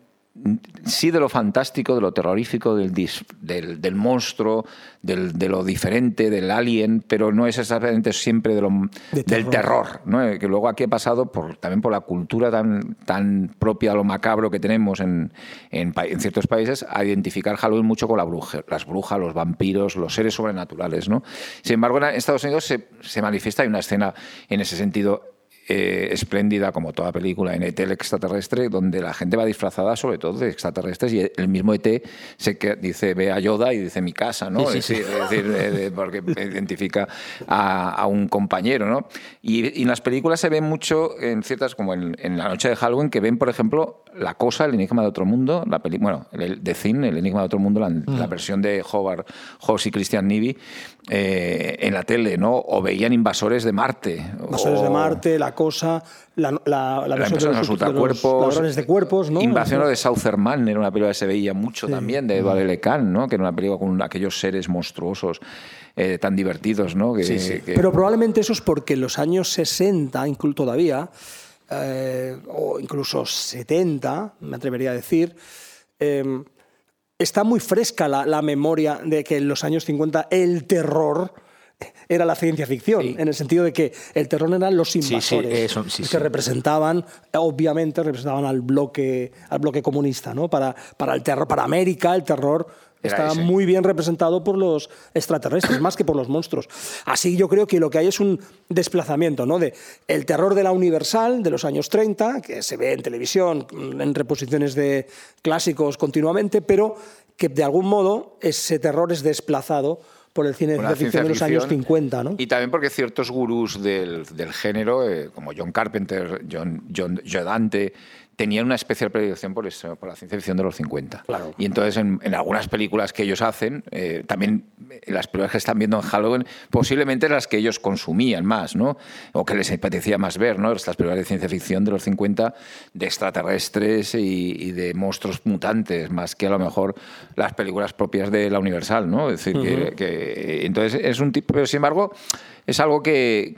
sí de lo fantástico, de lo terrorífico, del, del, del monstruo, del- de lo diferente, del alien, pero no es exactamente siempre de lo, De del terror. ¿no? Eh, que luego aquí ha pasado por, también por la cultura tan, tan propia, lo macabro que tenemos en, en, ciertos países, a identificar Halloween mucho con la bruja, las brujas, los vampiros, los seres sobrenaturales. ¿no? Sin embargo, en Estados Unidos se, se manifiesta, hay una escena en ese sentido eh, espléndida, como toda película, en ET el extraterrestre, donde la gente va disfrazada sobre todo de extraterrestres y el mismo ET se que, dice, ve a Yoda y dice mi casa, ¿no? Sí, sí, decir, es decir, eh, porque identifica a, a un compañero, ¿no? Y, y en las películas se ve mucho, en ciertas, como en, en La Noche de Halloween, que ven, por ejemplo, La Cosa, El Enigma de Otro Mundo, la peli, bueno, el, The Thing, El Enigma de Otro Mundo, la, la versión de Howard Hawks y Christian Nivi eh, en la tele, ¿no? O veían Invasores de Marte. Invasores o- de Marte, La Cosa, la, la, la la de los ultracuerpos. ladrones de cuerpos, ¿no? Invasión de Saucerman era una película que se veía mucho también, de Valele Khan, ¿no? Que era una película con aquellos seres monstruosos eh, tan divertidos, ¿no? Que, Sí, sí. que- Pero probablemente eso es porque en los años 60, incluso todavía, eh, o incluso 70, me atrevería a decir, eh, está muy fresca la, la memoria de que en los años 50 el terror era la ciencia ficción, Sí. en el sentido de que el terror eran los sí, invasores, eso, que representaban, obviamente, representaban al bloque, al bloque comunista, ¿no? Para, para el terror, para América, el terror estaba muy bien representado por los extraterrestres, más que por los monstruos. Así yo creo que lo que hay es un desplazamiento, ¿no? De el terror de la Universal de los años 30, que se ve en televisión, en reposiciones de clásicos continuamente, pero que de algún modo ese terror es desplazado por el cine de con la ciencia ficción de los años ficción. 50, ¿no? Y también porque ciertos gurús del, del género, eh, como John Carpenter, John, John Joe Dante, tenían una especial predilección por, eso, por la ciencia ficción de los 50. Claro. Y entonces en, en algunas películas que ellos hacen, eh, también en las películas que están viendo en Halloween, posiblemente las que ellos consumían más, ¿no? O que les apetecía más ver, ¿no? Estas películas de ciencia ficción de los 50, de extraterrestres y, y de monstruos mutantes, más que a lo mejor las películas propias de la Universal, ¿no? Es decir, que, que- entonces es un tipo, pero sin embargo es algo que,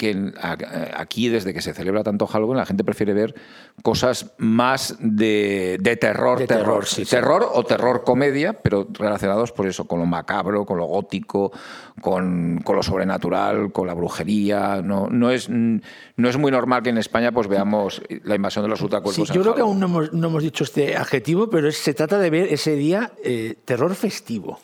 aquí desde que se celebra tanto Halloween la gente prefiere ver cosas más de, de terror, De terror, terror, sí, sí. terror o terror comedia, pero relacionados por eso, con lo macabro, con lo gótico, con, con lo sobrenatural, con la brujería. No, no, es, no es muy normal que en España pues veamos la invasión de los ultracuerpos. yo creo que aún no hemos, no hemos dicho este adjetivo, pero es- se trata de ver ese día eh, terror festivo.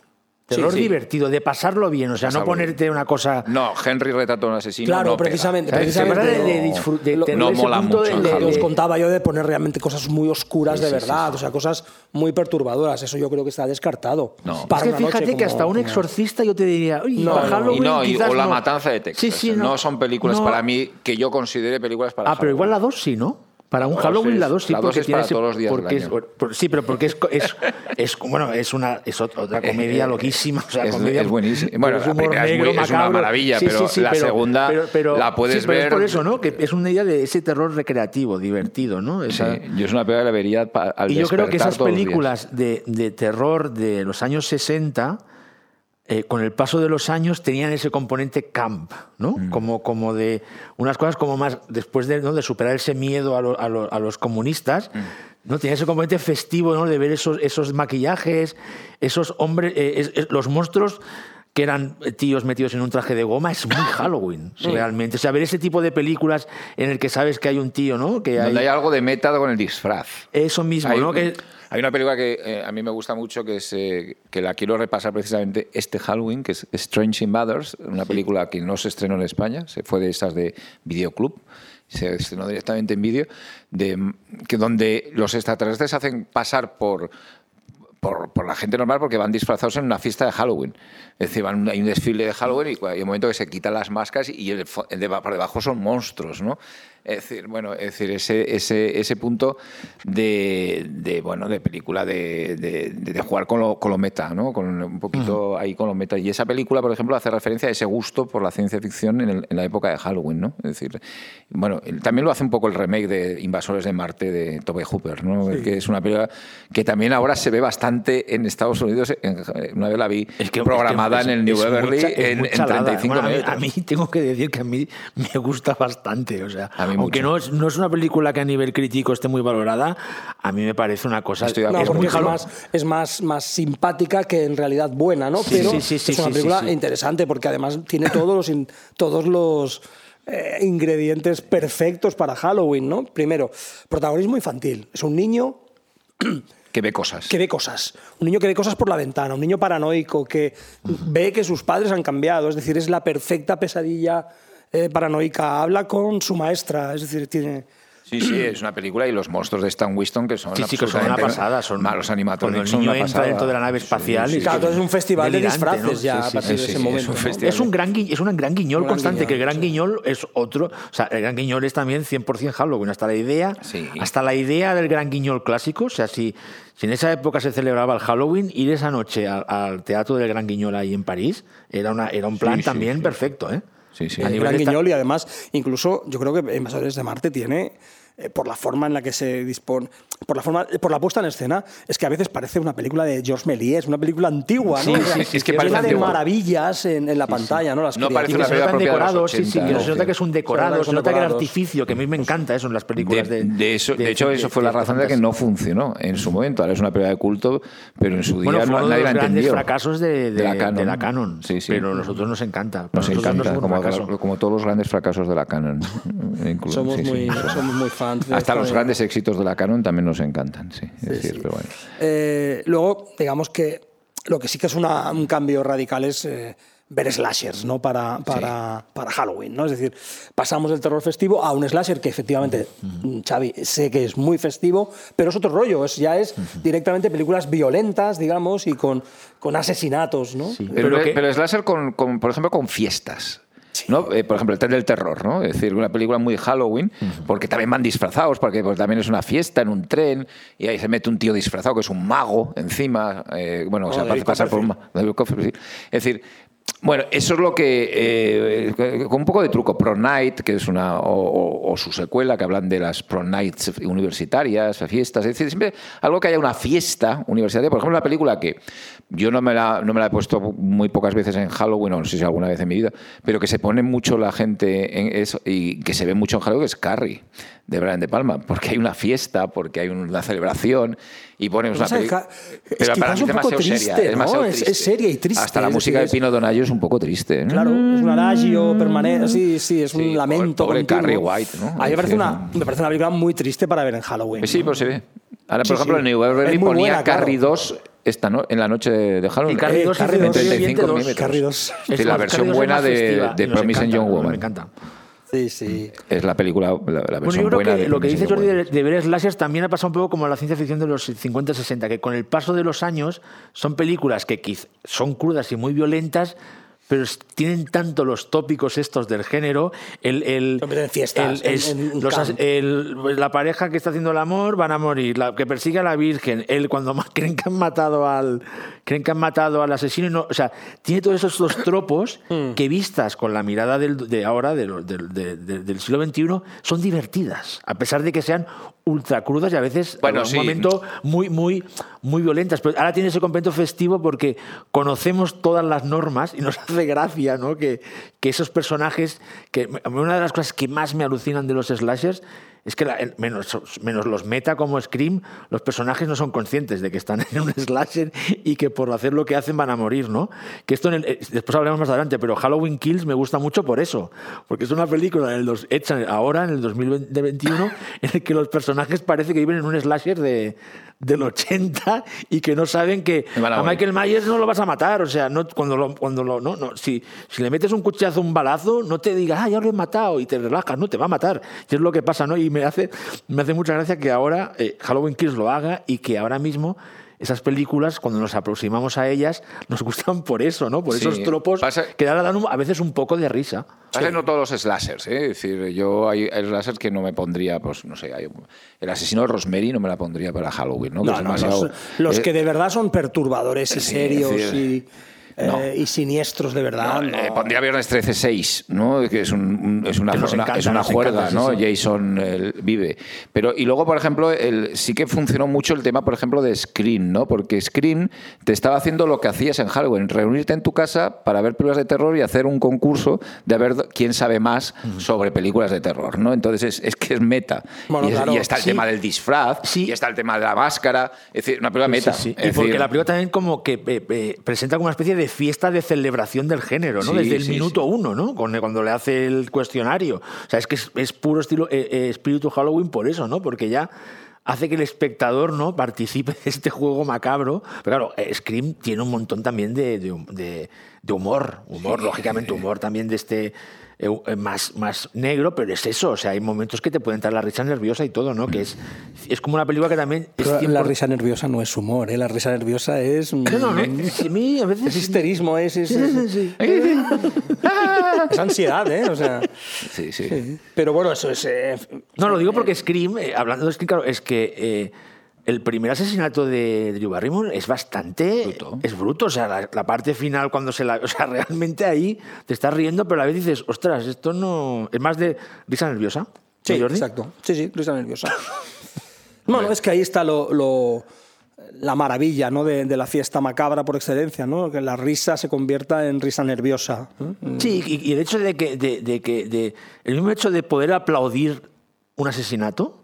Terror sí. divertido, de pasarlo bien, o sea, no ponerte una cosa... No, Henry retrato a un asesino. Claro, no precisamente, precisamente. de, no- disfrut- de lo- tener no ese mola punto mucho de- de- os contaba yo de poner realmente cosas muy oscuras Sí, de verdad, sí, sí. o sea, cosas muy perturbadoras. Eso yo creo que está descartado. No. Para es que fíjate que hasta un exorcista yo te diría, oye, No, Halloween Y no, y- o La no". Matanza de Texas. Sí, sí, no. son películas no. para mí que yo considere películas para Ah, pero igual la 2 sí, ¿no? Para un Halloween la 2 sí, la porque es tiene para ese- todos los días del porque es- año. por- sí, pero porque es, es, es- bueno, es una es ot- otra comedia loquísima, o sea, Es- comedia- buenísima. Bueno, es la humor primera es negro, muy- es una maravilla, pero la segunda la puedes pero es ver- por eso, ¿no? Que es una idea de ese terror recreativo, divertido, ¿no? Sí, Esa- yo es una película que la vería al y yo creo que esas películas de, de terror de los años 60, eh, con el paso de los años, tenían ese componente camp, ¿no? Mm. Como, como de unas cosas como más, después de, ¿no? de superar ese miedo a, lo- a lo- a los comunistas, Mm. ¿no? Tenía ese componente festivo, ¿no? De ver esos, esos maquillajes, esos hombres, eh, es- es- los monstruos que eran tíos metidos en un traje de goma, es muy Halloween, realmente. O sea, ver ese tipo de películas en el que sabes que hay un tío, ¿no? Que Donde hay algo de meta con el disfraz. Eso mismo, Hay, ¿no? Que, hay una película que eh, a mí me gusta mucho, que, es, eh, que la quiero repasar precisamente este Halloween, que es Strange Invaders, una película que no se estrenó en España, se fue de esas de Videoclub, se estrenó directamente en vídeo, de, que donde los extraterrestres hacen pasar por, por, por la gente normal porque van disfrazados en una fiesta de Halloween. Es decir, van, hay un desfile de Halloween y hay un momento que se quitan las máscaras y el, el de por debajo son monstruos, ¿no? Es decir, bueno, es decir, ese, ese, ese punto de, de, bueno, de película de, de, de jugar con lo, con lo meta, ¿no? Con un poquito ahí con lo meta. Y esa película, por ejemplo, hace referencia a ese gusto por la ciencia ficción en, el- en la época de Halloween, ¿no? Es decir, bueno, también lo hace un poco el remake de Invasores de Marte de Tobey Hooper, ¿no? Que es una película que también ahora se ve bastante en Estados Unidos. En- una vez la vi Es que- programada es que en el New Beverly mucha- en, en chalada. 35 Bueno, a, mí, minutos. a mí tengo que decir que a mí me gusta bastante. O sea, A mí aunque mucho. no es, no es una película que a nivel crítico esté muy valorada, a mí me parece una cosa. Estoy de No, Es porque muy es más, es más, más simpática que en realidad buena, ¿no? Pero sí, sí, sí, es una sí, película sí, sí. interesante porque además tiene todos los, todos los eh, ingredientes perfectos para Halloween, ¿no? Primero, protagonismo infantil. Es un niño Que ve cosas. que ve cosas. Un niño que ve cosas por la ventana, un niño paranoico que ve que sus padres han cambiado. Es decir, es la perfecta pesadilla eh, paranoica. Habla con su maestra, es decir, tiene... Sí, sí, es una película y los monstruos de Stan Winston que son Sí, sí, que son una pasada. Son, malos cuando animatronics el niño entra pasada. dentro de la nave espacial. Sí, sí, y- Claro, entonces es un festival de disfraces ¿no? ya Sí, a partir sí, de ese sí, momento. es un ¿no? festival. Es un gran, es un gran guiñol Un gran constante, guiñol, que el gran sí. guiñol es otro. O sea, el gran guiñol es también 100% Halloween. Hasta la idea, Sí. hasta la idea del gran guiñol clásico. O sea, si, si en esa época se celebraba el Halloween, ir esa noche al, al teatro del gran guiñol ahí en París era, una, era un plan también sí. perfecto. ¿eh? Sí, sí. A El nivel gran guiñol y además, incluso yo creo que Invasores de Marte tiene, eh, por la forma en la que se dispone, por la forma, por la puesta en escena, es que a veces parece una película de Georges Méliès, una película antigua, ¿no? Sí, sí, sí, es que llena parece de antigua. maravillas en, en la pantalla, ¿no? Las No parece que una se película de decorados, sí, sí, 80, que ¿no? se nota que es un decorado, se nota que el decorados. artificio, que a mí me encanta eso en las películas de... De, de eso, de, hecho, de- eso fue la de- razón de que fantasía. no funcionó en su momento. Ahora es una película de culto, pero en su día Bueno, fue no- uno de nadie la grandes entendió. fracasos de, de- la Canon. de la Canon. Sí, sí. Pero a nosotros nos encanta. Nos encanta, como, todos los grandes fracasos de la Canon. Somos muy fans. Hasta los de- grandes éxitos de la Canon también nos encantan, sí. Es decir, pero bueno. Eh, luego, digamos que lo que sí que es una- un cambio radical es eh, ver slashers ¿no? para, para, para Halloween. ¿no? Es decir, pasamos del terror festivo a un slasher que efectivamente, Xavi, sé que es muy festivo, pero es otro rollo. Es, ya es directamente películas violentas, digamos, y con, con asesinatos. ¿no? Pero, Pero que- con, con, por ejemplo, con fiestas. ¿No? Eh, por ejemplo, el tren del terror, ¿no? Es decir, una película muy Halloween, porque también van disfrazados, porque pues, también es una fiesta en un tren, y ahí se mete un tío disfrazado que es un mago encima, eh, bueno, o sea, Oh, pasar por un. Es decir, bueno, eso es lo que, eh, con un poco de truco, Pro Night, que es una, o, su secuela, que hablan de las Pro Nights universitarias, fiestas, es decir, siempre algo que haya una fiesta universitaria. Por ejemplo, una película que yo no me la, no me la he puesto muy pocas veces en Halloween, o no sé si alguna vez en mi vida, pero que se pone mucho la gente en eso y que se ve mucho en Halloween, que es Carrie, de Brian De Palma, porque hay una fiesta, porque hay una celebración y pones una es película. es quizás mí un poco demasiado triste, seria, ¿no? demasiado Es- es seria y triste, Hasta la es música decir, de Pino Donaggio es un poco triste. ¿eh? Claro, es un adagio permanente, sí, sí, es Sí, un lamento. pobre continuo. Carrie White, ¿no? A mí me parece, Sí, una, me parece una película muy triste para ver en Halloween. Pues sí, ¿no? pues se ve. Ahora, por Sí, ejemplo, sí. en New Beverly Es muy ponía buena, claro. Carrie 2 esta no- en la noche de Halloween. Y Carrie Eh, 2 Carrie es de 2, 35 dos. milímetros. Carrie 2. Sí, la versión buena de, de Promising Young Woman. Me encanta. Sí, sí. Es la película, la, la Bueno, versión yo creo buena que de lo que dice Jordi de, de ver slashers también ha pasado un poco como la ciencia ficción de los 50-60, que con el paso de los años son películas que son crudas y muy violentas, pero tienen tanto los tópicos estos del género, el, el, fiestas, el- es- en los el- la pareja que está haciendo el amor van a morir, la que persigue a la Virgen, él cuando creen que han matado al creen que han matado al asesino, y no, o sea, tiene todos esos los tropos Hmm. que vistas con la mirada del- de ahora, del- de- de- del siglo XXI, son divertidas, a pesar de que sean ultra crudas y a veces Bueno, en sí. un momento muy, muy, muy violentas. Pero ahora tiene ese componente festivo porque conocemos todas las normas y nos hace gracia ¿no? que, que esos personajes, que una de las cosas que más me alucinan de los slashers es que menos, los meta como Scream, los personajes no son conscientes de que están en un slasher y que por hacer lo que hacen van a morir, ¿no? Que esto en el- eh, después hablaremos más adelante, pero Halloween Kills me gusta mucho por eso, porque es una película en el dos- hecha ahora en el 2021 en el que los personajes parece que viven en un slasher de del 80 y que no saben que a. Michael Myers no lo vas a matar, o sea, no cuando lo, cuando lo no, no, si, si le metes un cuchillazo, un balazo, no te digas, ah, ya lo he matado y te relajas, no, te va a matar. Y es lo que pasa, ¿no? Y me hace, me hace mucha gracia que ahora eh, Halloween Kills lo haga y que ahora mismo esas películas, cuando nos aproximamos a ellas, nos gustan por eso, ¿no? Por Sí. esos tropos Pasa- que dan a veces un poco de risa. Pasa que no todos los slashers, ¿eh? Es decir, yo hay, slashers que no me pondría, pues no sé, hay un- el asesino de Rosemary no me la pondría para Halloween, ¿no? Que No, es no, demasiado- los, los eh, que de verdad son perturbadores y sí, serios decir, y, no. eh, y siniestros de verdad. No, eh, pondría Viernes 13-6, ¿no? Que es, un- un- es una, Que nos una- encanta, es una nos juerga, encanta, ¿no? sí, sí. Jason el, vive. Pero, y luego, por ejemplo, el, sí que funcionó mucho el tema, por ejemplo, de Scream, ¿no? Porque Scream te estaba haciendo lo que hacías en Halloween, reunirte en tu casa para ver películas de terror y hacer un concurso de ver quién sabe más sobre películas de terror, ¿no? Entonces es, es que es meta. Bueno, y, es- claro, y está el sí. tema del disfraz, Sí. y está el tema de la máscara, es decir, una película meta. Es Y porque decir, la película también como que eh, eh, presenta como una especie de fiesta de celebración del género, ¿no? Sí, Desde el sí, minuto uno, ¿no? Cuando le hace el cuestionario. O sea, es que es, es puro estilo eh, eh, espíritu Halloween por eso, ¿no? Porque ya hace que el espectador no participe de este juego macabro. Pero claro, eh, Scream tiene un montón también de, de hum- de- de humor, humor, lógicamente humor también de este más, más negro, pero es eso, o sea, hay momentos que te pueden entrar la risa nerviosa y todo, ¿no? Que es, es como una película que también... es Pero la 100% risa nerviosa no es humor, ¿eh? La risa nerviosa es... no, no, no. Mí a veces Es histerismo, es, es, es- es ansiedad, ¿eh? O sea, Sí, sí. pero bueno, eso es... eh, No, lo digo porque Scream, eh, hablando de Scream, claro, es que eh, el primer asesinato de Drew Barrymore es bastante. Bruto. Es bruto. O sea, la, la parte final, cuando se la. O sea, realmente ahí te estás riendo, pero a la vez dices, ostras, esto no. Es más de risa nerviosa. ¿no, Sí, Jordi? exacto. Sí, sí, risa nerviosa. Bueno, es que ahí está lo, lo- la maravilla ¿no? de, de la fiesta macabra por excelencia, ¿no? que la risa se convierta en risa nerviosa. ¿no? Sí, y, y el hecho de que. De, de que el mismo hecho de poder aplaudir un asesinato.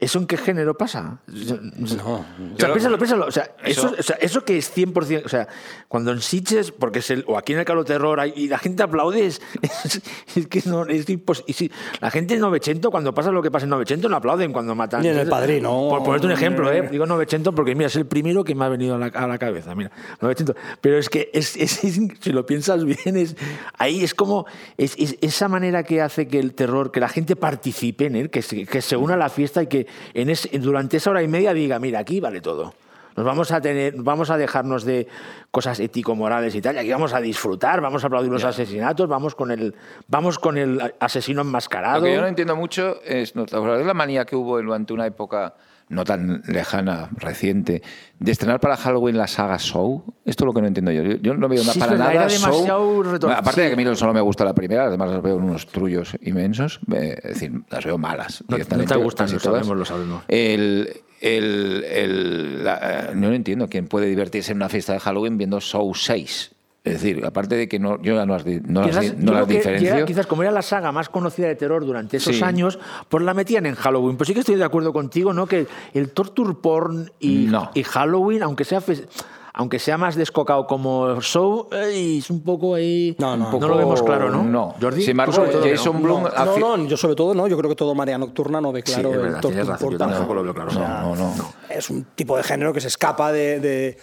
¿Eso en qué género pasa? O sea, piénsalo, piénsalo. O sea, eso, Eso- o sea, eso que es 100%. O sea, cuando en Sitges, porque es el, o aquí en el Calo Terror, hay- y la gente aplaude, es, es- es que no, es impos- y sí, la gente en Novecento, cuando pasa lo que pasa en Novecento, no aplauden cuando matan. Ni en El Padrino. Por ponerte un ejemplo, ¿eh? digo Novecento porque, mira, es el primero que me ha venido a la, a la cabeza. Mira, Novecento. Pero es que, es, si lo piensas bien, es, ahí es como es, es esa manera que hace que el terror, que la gente participe en él, que se, que se una a la fiesta y que en durante esa hora y media diga, mira, aquí vale todo. Nos vamos a tener, vamos a dejarnos de cosas ético-morales y tal, y aquí vamos a disfrutar, vamos a aplaudir los asesinatos, vamos con el, vamos con el asesino enmascarado. Lo que yo no entiendo mucho es ¿no? ¿te acuerdas de la manía que hubo durante una época no tan lejana, reciente, de estrenar para Halloween la saga Show. Esto es lo que no entiendo yo. Yo, yo no veo Sí, para nada era Show. demasiado retor- Aparte de que a mí solo me gusta la primera, además las veo en unos trullos inmensos. eh, Es decir, las veo malas. No- no te gustan, lo sabemos, lo sabemos. El, el, el- la- eh, no lo entiendo quién puede divertirse en una fiesta de Halloween viendo Show 6. Es decir, aparte de que no, yo ya no las, no Quizás, no las diferencio. llega- quizás como era la saga más conocida de terror durante esos Sí. años, pues la metían en Halloween. Pues sí que estoy de acuerdo contigo, ¿no? Que el torture porn y, No. y Halloween, aunque sea aunque sea más descocado como show, ey, es un poco ahí. No, no. no lo vemos claro, ¿no? No. Jordi, Sin embargo, todo, Jason ¿no? Blum No, no, yo sobre todo no, yo creo que todo Marea Nocturna no ve Sí, claro es el verdad, torture yo porn. tampoco lo veo claro. O sea, No, no, no. Es un tipo de género que se escapa de, de-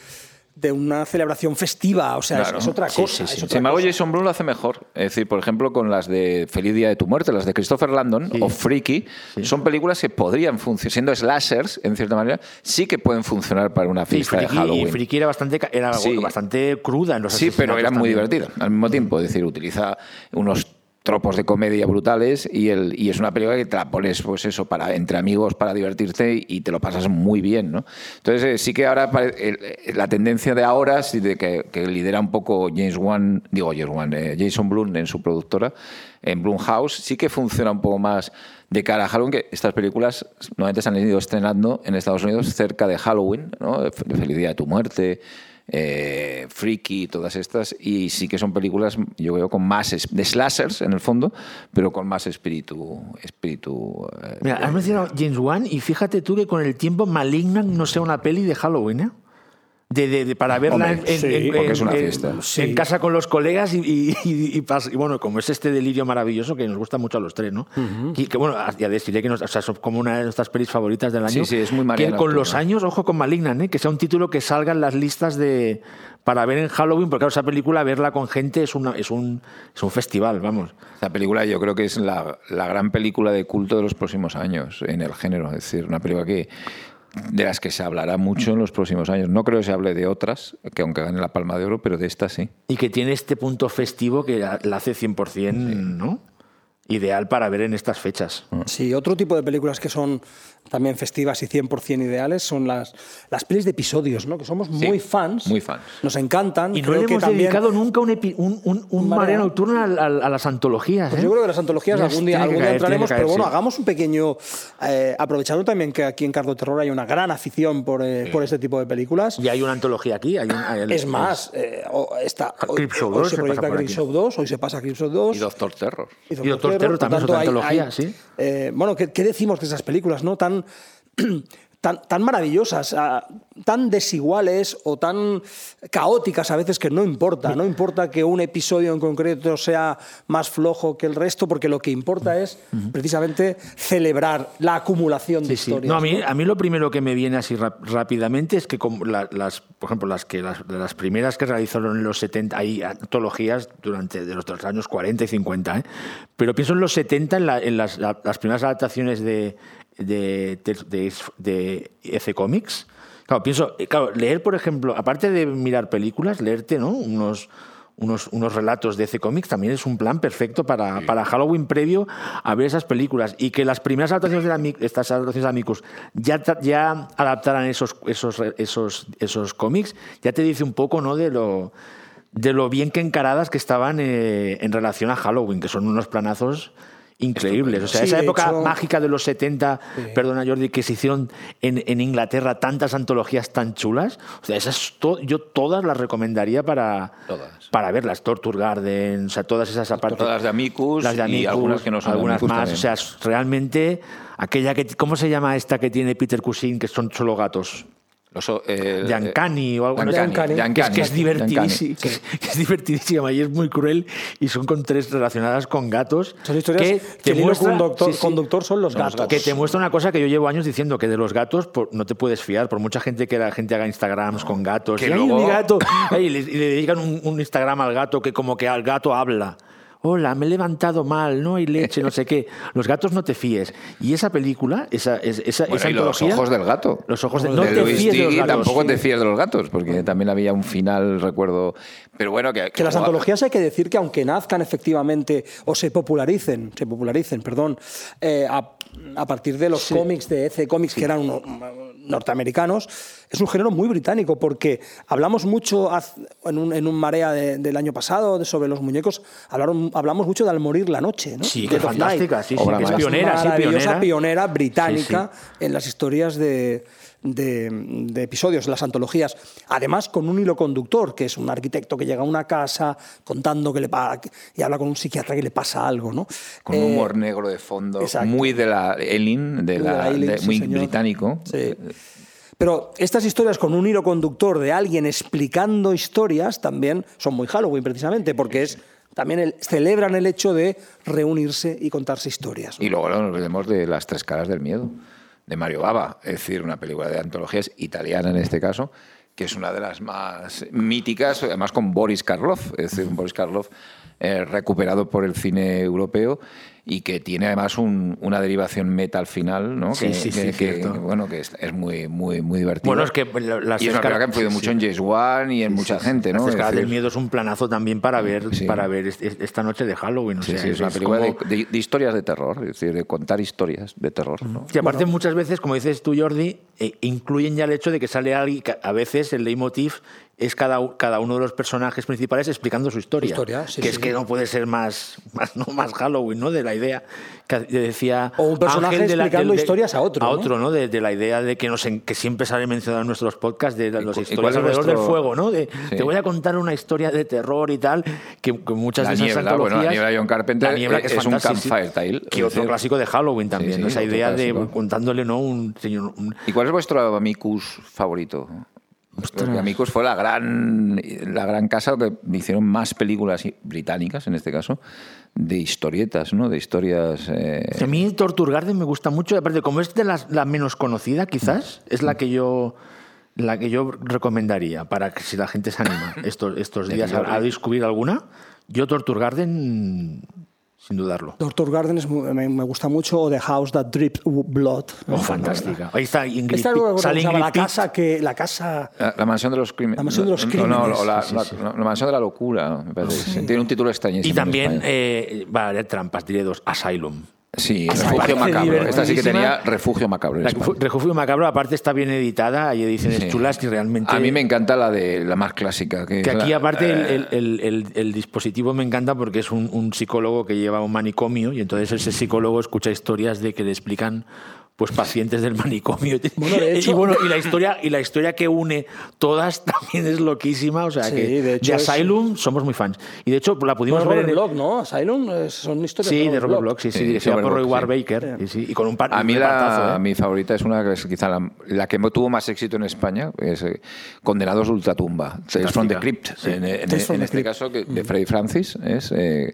de una celebración festiva, o sea, es- Claro. es, otra cosa. sí, sí. otra Sin embargo. Jason Blum lo hace mejor. Es decir, por ejemplo, con las de Feliz Día de tu Muerte, las de Christopher Landon o Freaky, son películas que podrían funcionar, siendo slashers, en cierta manera, sí que pueden funcionar para una fiesta de Friki, y Halloween. Friki era bastante, era Sí. bastante cruda en los Sí, pero era muy también. divertida al mismo tiempo. Es decir, utiliza unos tropos de comedia brutales y, el, y es una película que te la pones, pues eso, para, entre amigos para divertirte y, te lo pasas muy bien, ¿no? Entonces, eh, sí que ahora eh, la tendencia de ahora, sí, de que, lidera un poco James Wan, digo James Wan, eh, Jason Blum en su productora, en Blumhouse, sí que funciona un poco más de cara a Halloween, que estas películas normalmente se han ido estrenando en Estados Unidos cerca de Halloween, ¿no? Día de tu Muerte, eh, Freaky, todas estas, y sí que son películas, yo veo, con más de slashers en el fondo, pero con más espíritu. espíritu eh, Mira, has mencionado James Wan y fíjate tú que con el tiempo Malignant no sea una peli de Halloween, ¿eh? De, de- de- para verla Hombre, en, en- sí, en- porque es una en- fiesta. en Sí. casa con los colegas y, y- y- y pas- y bueno, como es este delirio maravilloso que nos gusta mucho a los tres, ¿no? y que bueno, ya deciré que nos, o sea, son como una de nuestras pelis favoritas del año. Sí, sí, es muy Que con los años, ojo con Malignant, ¿eh? que sea un título que salga en las listas de para ver en Halloween, porque claro, esa película, verla con gente es, una, es, un, es un festival, vamos. Esta película yo creo que es la, la gran película de culto de los próximos años en el género. Es decir, una película que de las que se hablará mucho en los próximos años. No creo que se hable de otras, que aunque gane la Palma de Oro, pero de esta sí. Y que tiene este punto festivo que la hace 100%, ¿no? Ideal para ver en estas fechas. Sí, otro tipo de películas que son también festivas y 100% ideales son las, las pelis de episodios, ¿no? Que somos muy fans. muy fans. Nos encantan. Y no Creo le que hemos también- dedicado nunca un, epi- un, un, un Marea. Marea Nocturna a, a- a las antologías. Pues ¿eh? yo creo que las antologías algún día, algún día caer, entraremos, que pero caer, bueno, sí. hagamos un pequeño. eh, aprovechando también que aquí en Cardo Terror hay una gran afición por, eh, por este tipo de películas. Y hay una antología aquí. Hay un- hay el- Es más, eh, está, hoy, hoy 2 se se proyecta Creepshow 2, hoy se pasa Creepshow 2. Y Doctor Terror. y Y Doctor Terror también es por otra tanto, hay- antología, hay, sí. eh, bueno, ¿qué, qué decimos de esas películas, no? Tan, tan, tan maravillosas, tan desiguales o tan caóticas a veces que no importa. No importa que un episodio en concreto sea más flojo que el resto, porque lo que importa es precisamente celebrar la acumulación de Sí, sí. historias. No, a, mí, a mí lo primero que me viene así rápidamente es que como la- las, por ejemplo, las que las, primeras que realizaron en los 70, hay antologías durante de los, de los años 40 y 50, ¿eh? pero pienso en los 70, en, la- en las, la- las primeras adaptaciones de, de, de, de- de EC Comics. Claro, pienso, eh, claro, leer, por ejemplo, aparte de mirar películas, leerte ¿no? unos, unos, unos relatos de EC Comics también es un plan perfecto para, para Halloween previo a ver esas películas. Y que las primeras adaptaciones de la, estas adaptaciones de Amicus ya, ya adaptaran esos, esos, esos, esos cómics, ya te dice un poco ¿no? de lo de lo bien que encaradas que estaban eh, en relación a Halloween, que son unos planazos increíbles. O sea, Sí, esa de época hecho- mágica de los 70, perdona Jordi, que se hicieron en, en Inglaterra tantas antologías tan chulas, o sea, esas to- yo todas las recomendaría para, Todas. para verlas. Torture Garden, o sea, todas esas aparte. Todas las de Amicus las de y Amicus, algunas que no son de algunas Amicus más. también. O sea, realmente aquella que. ¿Cómo se llama esta que tiene Peter Cushing, que son solo gatos? Los, eh, de Uncanny o algo Uncanny. de que es, que es Uncanny, que es, que es divertidísima y es muy cruel y son con tres relacionadas con gatos. Son historias que que el hilo conductor, conductor son los gatos. Que te muestra una cosa que yo llevo años diciendo, que de los gatos por- no te puedes fiar, por mucha gente que la gente haga Instagrams con gatos. que y, "Ay, luego- mi gato! Y, le, y le dedican un, un Instagram al gato que como que al gato habla. Hola, me he levantado mal, no hay leche, no sé qué. Los gatos no te fíes. Y esa película, esa, es- esa, Bueno, esa y los ojos del gato. Los ojos de- de no te fíes de los Diggy, gatos. tampoco Sí. te fíes de los gatos, porque también había un final, recuerdo. Pero bueno, que. Que las jugaba- antologías hay que decir que aunque nazcan efectivamente o se popularicen, se popularicen, perdón, eh, a, a partir de los cómics de EC Comics que eran uno- norteamericanos, es un género muy británico porque hablamos mucho en un, en un marea de- del año pasado de- sobre los muñecos, hablaron, hablamos mucho de Al morir la noche, ¿no? Sí, of fantástica, sí, sí, que es pionera, sí, pionera. pionera británica en las historias de, de- de episodios, las antologías. Además, con un hilo conductor, que es un arquitecto que llega a una casa contando que le y habla con un psiquiatra que le pasa algo, ¿no? Con Eh, humor negro de fondo, exacto. muy de la Elin, de de la, la Eileen, de- sí, muy señor. británico. Sí. Pero estas historias con un hilo conductor de alguien explicando historias también son muy Halloween, precisamente, porque es también el- celebran el hecho de reunirse y contarse historias. ¿no? Y luego no nos olvidemos de Las Tres Caras del Miedo, de Mario Bava, es decir, una película de antologías italiana en este caso, que es una de las más míticas, además con Boris Karloff, es decir, un Boris Karloff eh, recuperado por el cine europeo y que tiene además un- una derivación meta al final, ¿no? Sí, que, sí, que- sí, que, cierto. bueno, que es, es muy, muy, muy divertido. Bueno, es que la- las y es una que ha influido mucho en James Wan y en mucha gente, ¿no? Las del miedo es un planazo también para ver, para ver est- est- esta noche de Halloween. o sea, es una película como- de, de- de historias de terror, es decir, de contar historias de terror. ¿no? Y aparte muchas veces, como dices tú, Jordi, eh, incluyen ya el hecho de que sale alguien, a veces el leitmotiv es cada, cada uno de los personajes principales explicando su historia. Su historia, sí, que sí. es que no puede ser más, más, no, más Halloween, ¿no? De la, idea que decía O un personaje Ángel de la- explicando de- historias a otro, a ¿no? otro no de, de la idea de que nos que siempre sale mencionado en nuestros podcasts de las historias es alrededor vuestro- del fuego no de Sí. te voy a contar una historia de terror y tal que, que muchas La de esas niebla, bueno, la niebla de John Carpenter La niebla, que es un fantástica, sí. campfire tale, que es otro decir- clásico de Halloween también Sí, ¿no? sí, esa idea de clásico. contándole no un señor un- ¿Y cuál es vuestro Amicus favorito? Porque Amicus fue la gran, la gran casa que hicieron más películas británicas, en este caso, de historietas, ¿no? De historias... eh, A mí Torture Garden me gusta mucho, aparte como es de las- la menos conocida, quizás, es la que yo la que yo recomendaría para que si la gente se anima estos, estos días a, a descubrir alguna, yo Torture Garden sin dudarlo. Doctor Garden es muy- me, me gusta mucho, o The House That Dripped Blood. Oh, fantástica. Ahí está Ingrid Esta luego sale Ingrid la casa que la casa La, la mansión de los crímenes. La mansión de los No, no, crímenes. o la, Sí, sí, la- sí. la mansión de la locura, me parece. Tiene un título extrañísimo. Y también, eh, vale, trampas, diré dos, Asylum. Sí, Refugio Macabro. Esta sí que tenía Refugio Macabro. Refugio Macabro, aparte, está bien editada, hay ediciones Sí. chulas y realmente... A mí me encanta la de la más clásica. Que, Que aquí, la- aparte, el, eh, el- el- el- el dispositivo me encanta porque es un, un psicólogo que lleva un manicomio y entonces ese psicólogo escucha historias de que le explican pues pacientes del manicomio. Bueno, de hecho- y bueno, y la historia, y la historia que une todas también es loquísima. O sea Sí, que de hecho Asylum somos muy fans. Y de hecho la pudimos Bueno, ver Robert en el- Block, ¿no? Asylum eh, son historias Sí, de Robert. Block, sí, sí, Sí, dirigida Robert por Roy Bloch, War sí. Baker. y sí, y con un par A mí un la, ¿eh? mi favorita es una que es quizá la, la que tuvo más éxito en España, es eh, Condenados de Ultratumba, Tales from the. Crypt. Sí. En, en- en este caso, que, de Freddy Francis, es, eh,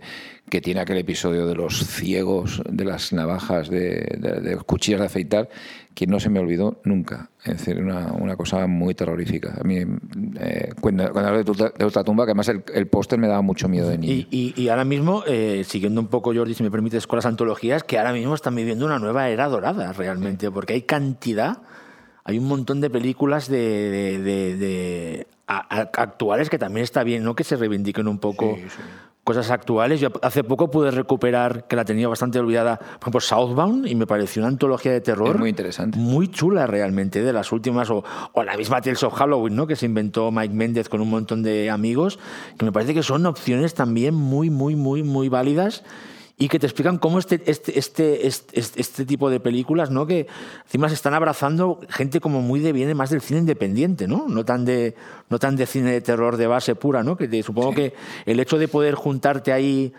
que tiene aquel episodio de los ciegos, de las navajas, de, de- de cuchillas de afeitar, que no se me olvidó nunca. Es decir, una, una cosa muy terrorífica. A mí, eh, cuando, cuando hablo de, de Ultratumba, que además el, el póster me daba mucho miedo de niño. Y, y- y ahora mismo, eh, siguiendo un poco, Jordi, si me permites, con las antologías, que ahora mismo están viviendo una nueva era dorada, realmente, porque hay cantidad, hay un montón de películas de, de- de- de- a- a- actuales que también está bien, ¿no? Que se reivindiquen un poco cosas actuales. Yo hace poco pude recuperar, que la tenía bastante olvidada, por ejemplo, Southbound, y me pareció una antología de terror. Es muy interesante. Muy chula realmente, de las últimas, o, o la misma Tales of Halloween, ¿no? que se inventó Mike Méndez con un montón de amigos, que me parece que son opciones también muy, muy, muy, muy válidas y que te explican cómo este, este, este, este, este- este tipo de películas, ¿no? que encima se están abrazando gente como muy de viene más del cine independiente, ¿no? No tan de, no tan de cine de terror de base pura, ¿no? Que te- supongo que el hecho de poder juntarte ahí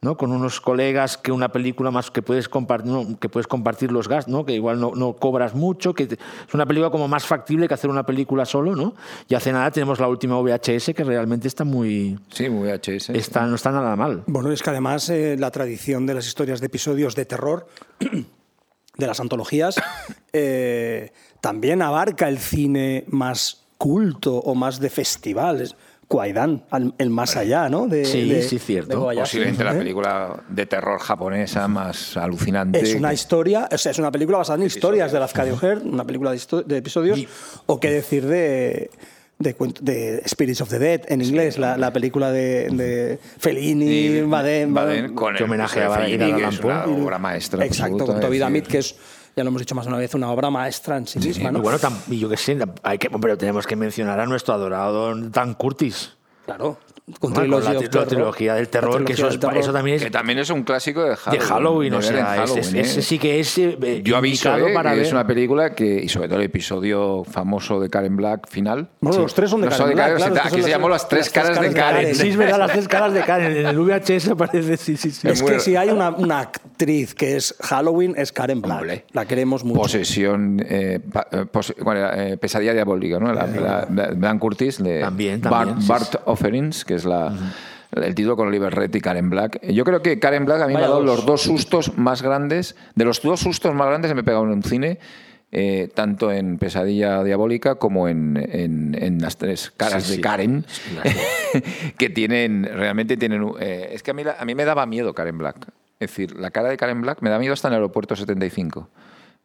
¿no? con unos colegas que una película más que puedes compartir, no, que puedes compartir los gastos, ¿no? que igual no, no cobras mucho, que te- es una película como más factible que hacer una película solo, ¿no? Y hace nada tenemos la última VHS que realmente está muy Sí, muy VHS. está, no está nada mal. Bueno, es que además eh, la tradición de las historias de episodios de terror, de las antologías, eh, también abarca el cine más culto o más de festivales. Kwaidan, el más allá, ¿no? De, Sí, de- sí, cierto. de Posiblemente la ¿eh? película de terror japonesa más alucinante. Es una que- historia, o sea, es una película basada en historias de Lafcadio Heard, una película de, de episodios, o qué decir de, de, de Spirits of the Dead en inglés, la, la película de, de Fellini, y- Baden, Baden, con Que el homenaje a Fellini, que es una obra maestra. Exacto, con Toby Damit, que es, ya lo hemos dicho más de una vez, una obra maestra en sí misma, ¿no? Y bueno, yo qué sé, hay que, pero tenemos que mencionar a nuestro adorado Dan Curtis. Claro, con, Con Trilogy la, of trilogía del terror, que eso, del es- terror. eso también es Que también es un clásico de de Halloween. O sea, ese, Halloween, ese ¿eh? sí que es eh, Yo aviso eh, para que ver. es una película que, y sobre todo el episodio famoso de Karen Black final. Bueno, los tres son de Karen Black, claro, aquí se las- llamó las tres caras de Karen. Sí, es verdad, las tres caras de Karen. En el VHS aparece, sí, sí, sí. Es que si hay una, una actriz que es Halloween, es Karen Black. Hombre. La queremos mucho. Posesión, eh, eh. Eh, pesadilla diabólica, ¿no? La, la- la- Dan Curtis, de También, también, Bart Offerings, que es la, el título con Oliver Red y Karen Black. Yo creo que Karen Black a mí me ha dado dos. los dos sustos más grandes. De los dos sustos más grandes que me he pegado en un cine. eh, tanto en Pesadilla Diabólica como en, en- en las tres caras Sí, de sí. Karen, que tienen, realmente tienen... eh, es que a mí, a mí me daba miedo Karen Black. Es decir, la cara de Karen Black me da miedo hasta en el aeropuerto 75.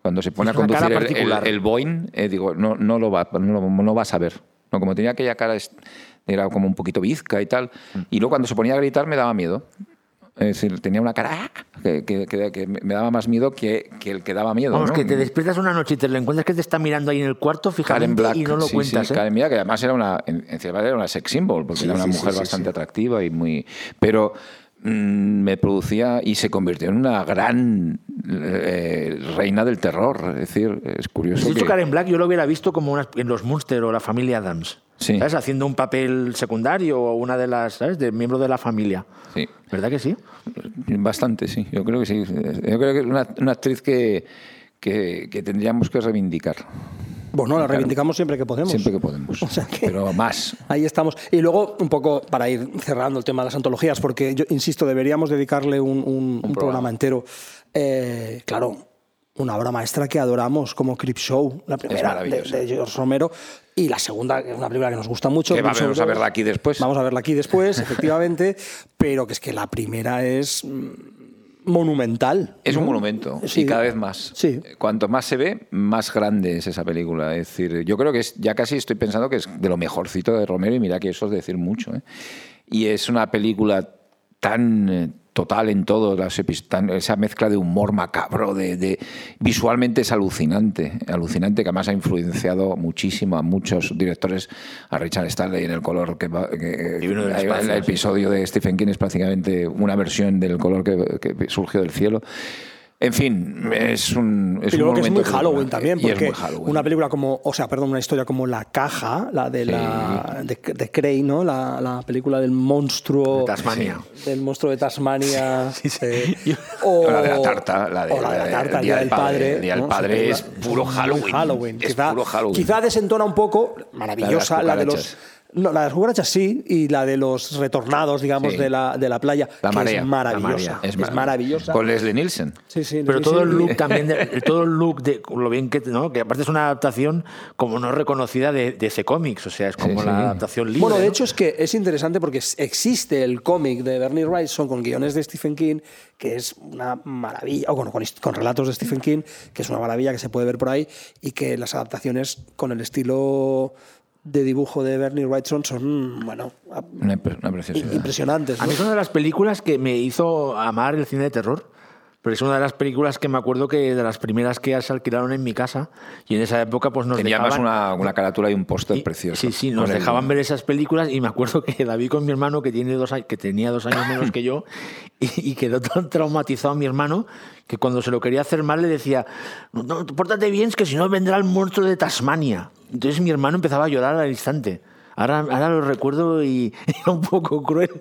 Cuando se pone Es a conducir el- el, el Boeing, eh, digo, no, no, lo va, no, lo- no vas a ver. No, como tenía aquella cara, es- era como un poquito bizca y tal. Y luego cuando se ponía a gritar me daba miedo. Es decir, tenía una cara que, que- que- que me daba más miedo que, que el que daba miedo. Vamos, ¿no? que te despiertas una noche y te lo encuentras que te está mirando ahí en el cuarto Black. y no lo sí, cuentas. sí, ¿eh? Karen Black, que además era una, en, en cierta manera era una sex symbol, porque Sí, era una mujer bastante atractiva y muy. Pero mm, me producía y se convirtió en una gran eh, reina del terror. Es decir, es curioso. Dicho que- Karen Black, yo lo hubiera visto como en los Munster o la familia Adams. Sí. ¿Sabes? Haciendo un papel secundario o una de las, ¿sabes? De miembro de la familia. Sí. ¿Verdad que sí? Bastante, sí. Yo creo que sí. Yo creo que es una, una actriz que, que, que tendríamos que reivindicar. Bueno, la reivindicamos siempre que podemos. Siempre que podemos. O sea que- Pero más. Ahí estamos. Y luego, un poco para ir cerrando el tema de las antologías, porque yo insisto, deberíamos dedicarle un, un- un programa. programa. entero. Eh, claro, una obra maestra que adoramos como Crip Show, la primera de, George Romero, y la segunda, que es una película que nos gusta mucho. Que vamos a 2. verla aquí después. Vamos a verla aquí después, efectivamente, pero que es que la primera es mm, monumental. Es un monumento Sí. y cada vez más. Sí. Cuanto más se ve, más grande es esa película. Es decir, yo creo que es, ya casi estoy pensando que es de lo mejorcito de Romero y mira que eso es decir mucho. ¿eh? Y es una película tan eh, total en todo, las esa mezcla de humor macabro, de, de- visualmente es alucinante, alucinante que además ha influenciado muchísimo a muchos directores, a Richard Stanley en el color que, va- que- Divino del el- espacio, el sí. episodio de Stephen King es prácticamente una versión del color que, que surgió del cielo. En fin, es un. Es y luego un que es muy Halloween también, porque Halloween. una película como, o sea, perdón, una historia como La Caja, la de la de, de Cray, ¿no? La, la película del monstruo De Tasmania. del monstruo de Tasmania, eh, O la de la tarta, la de- o la de la tarta, el Día del Padre. El Día del ¿no? Padre es puro Halloween. Halloween. Es Quizá, puro Halloween. quizá desentona un poco, maravillosa, la de, los. No, la de las cucarachas sí, y la de los retornados, digamos, Sí. de, la, de la playa, La que marea. es La maravillosa. marea. Es, maravillosa. Con Leslie Nielsen. Sí, sí, Pero todo sí. el look también, de- todo el look de lo bien que, ¿no? que aparte es una adaptación como no reconocida de, de ese cómics, o sea, es como Sí, la sí. adaptación libre. Bueno, de ¿no? hecho es que es interesante porque existe el cómic de Bernie Wrightson con guiones de Stephen King, que es una maravilla, o con, con relatos de Stephen King, que es una maravilla que se puede ver por ahí, y que las adaptaciones con el estilo de dibujo de Bernie Wrightson son, bueno, a- Una, impresionantes. A ¿no? mí es una de las películas que me hizo amar el cine de terror. Pero es una de las películas que me acuerdo que de las primeras que se alquilaron en mi casa. Y en esa época pues nos Tenía dejaban... una, una carátula y un póster precioso. Sí, sí, nos Con el- dejaban ver esas películas y me acuerdo que David con mi hermano, que, tiene dos, a- que tenía dos años menos que yo, y, y quedó tan traumatizado mi hermano que cuando se lo quería hacer mal le decía, no, no, pórtate bien, es que si no vendrá el monstruo de Tasmania. Entonces mi hermano empezaba a llorar al instante. Ahora, ahora lo recuerdo y era un poco cruel,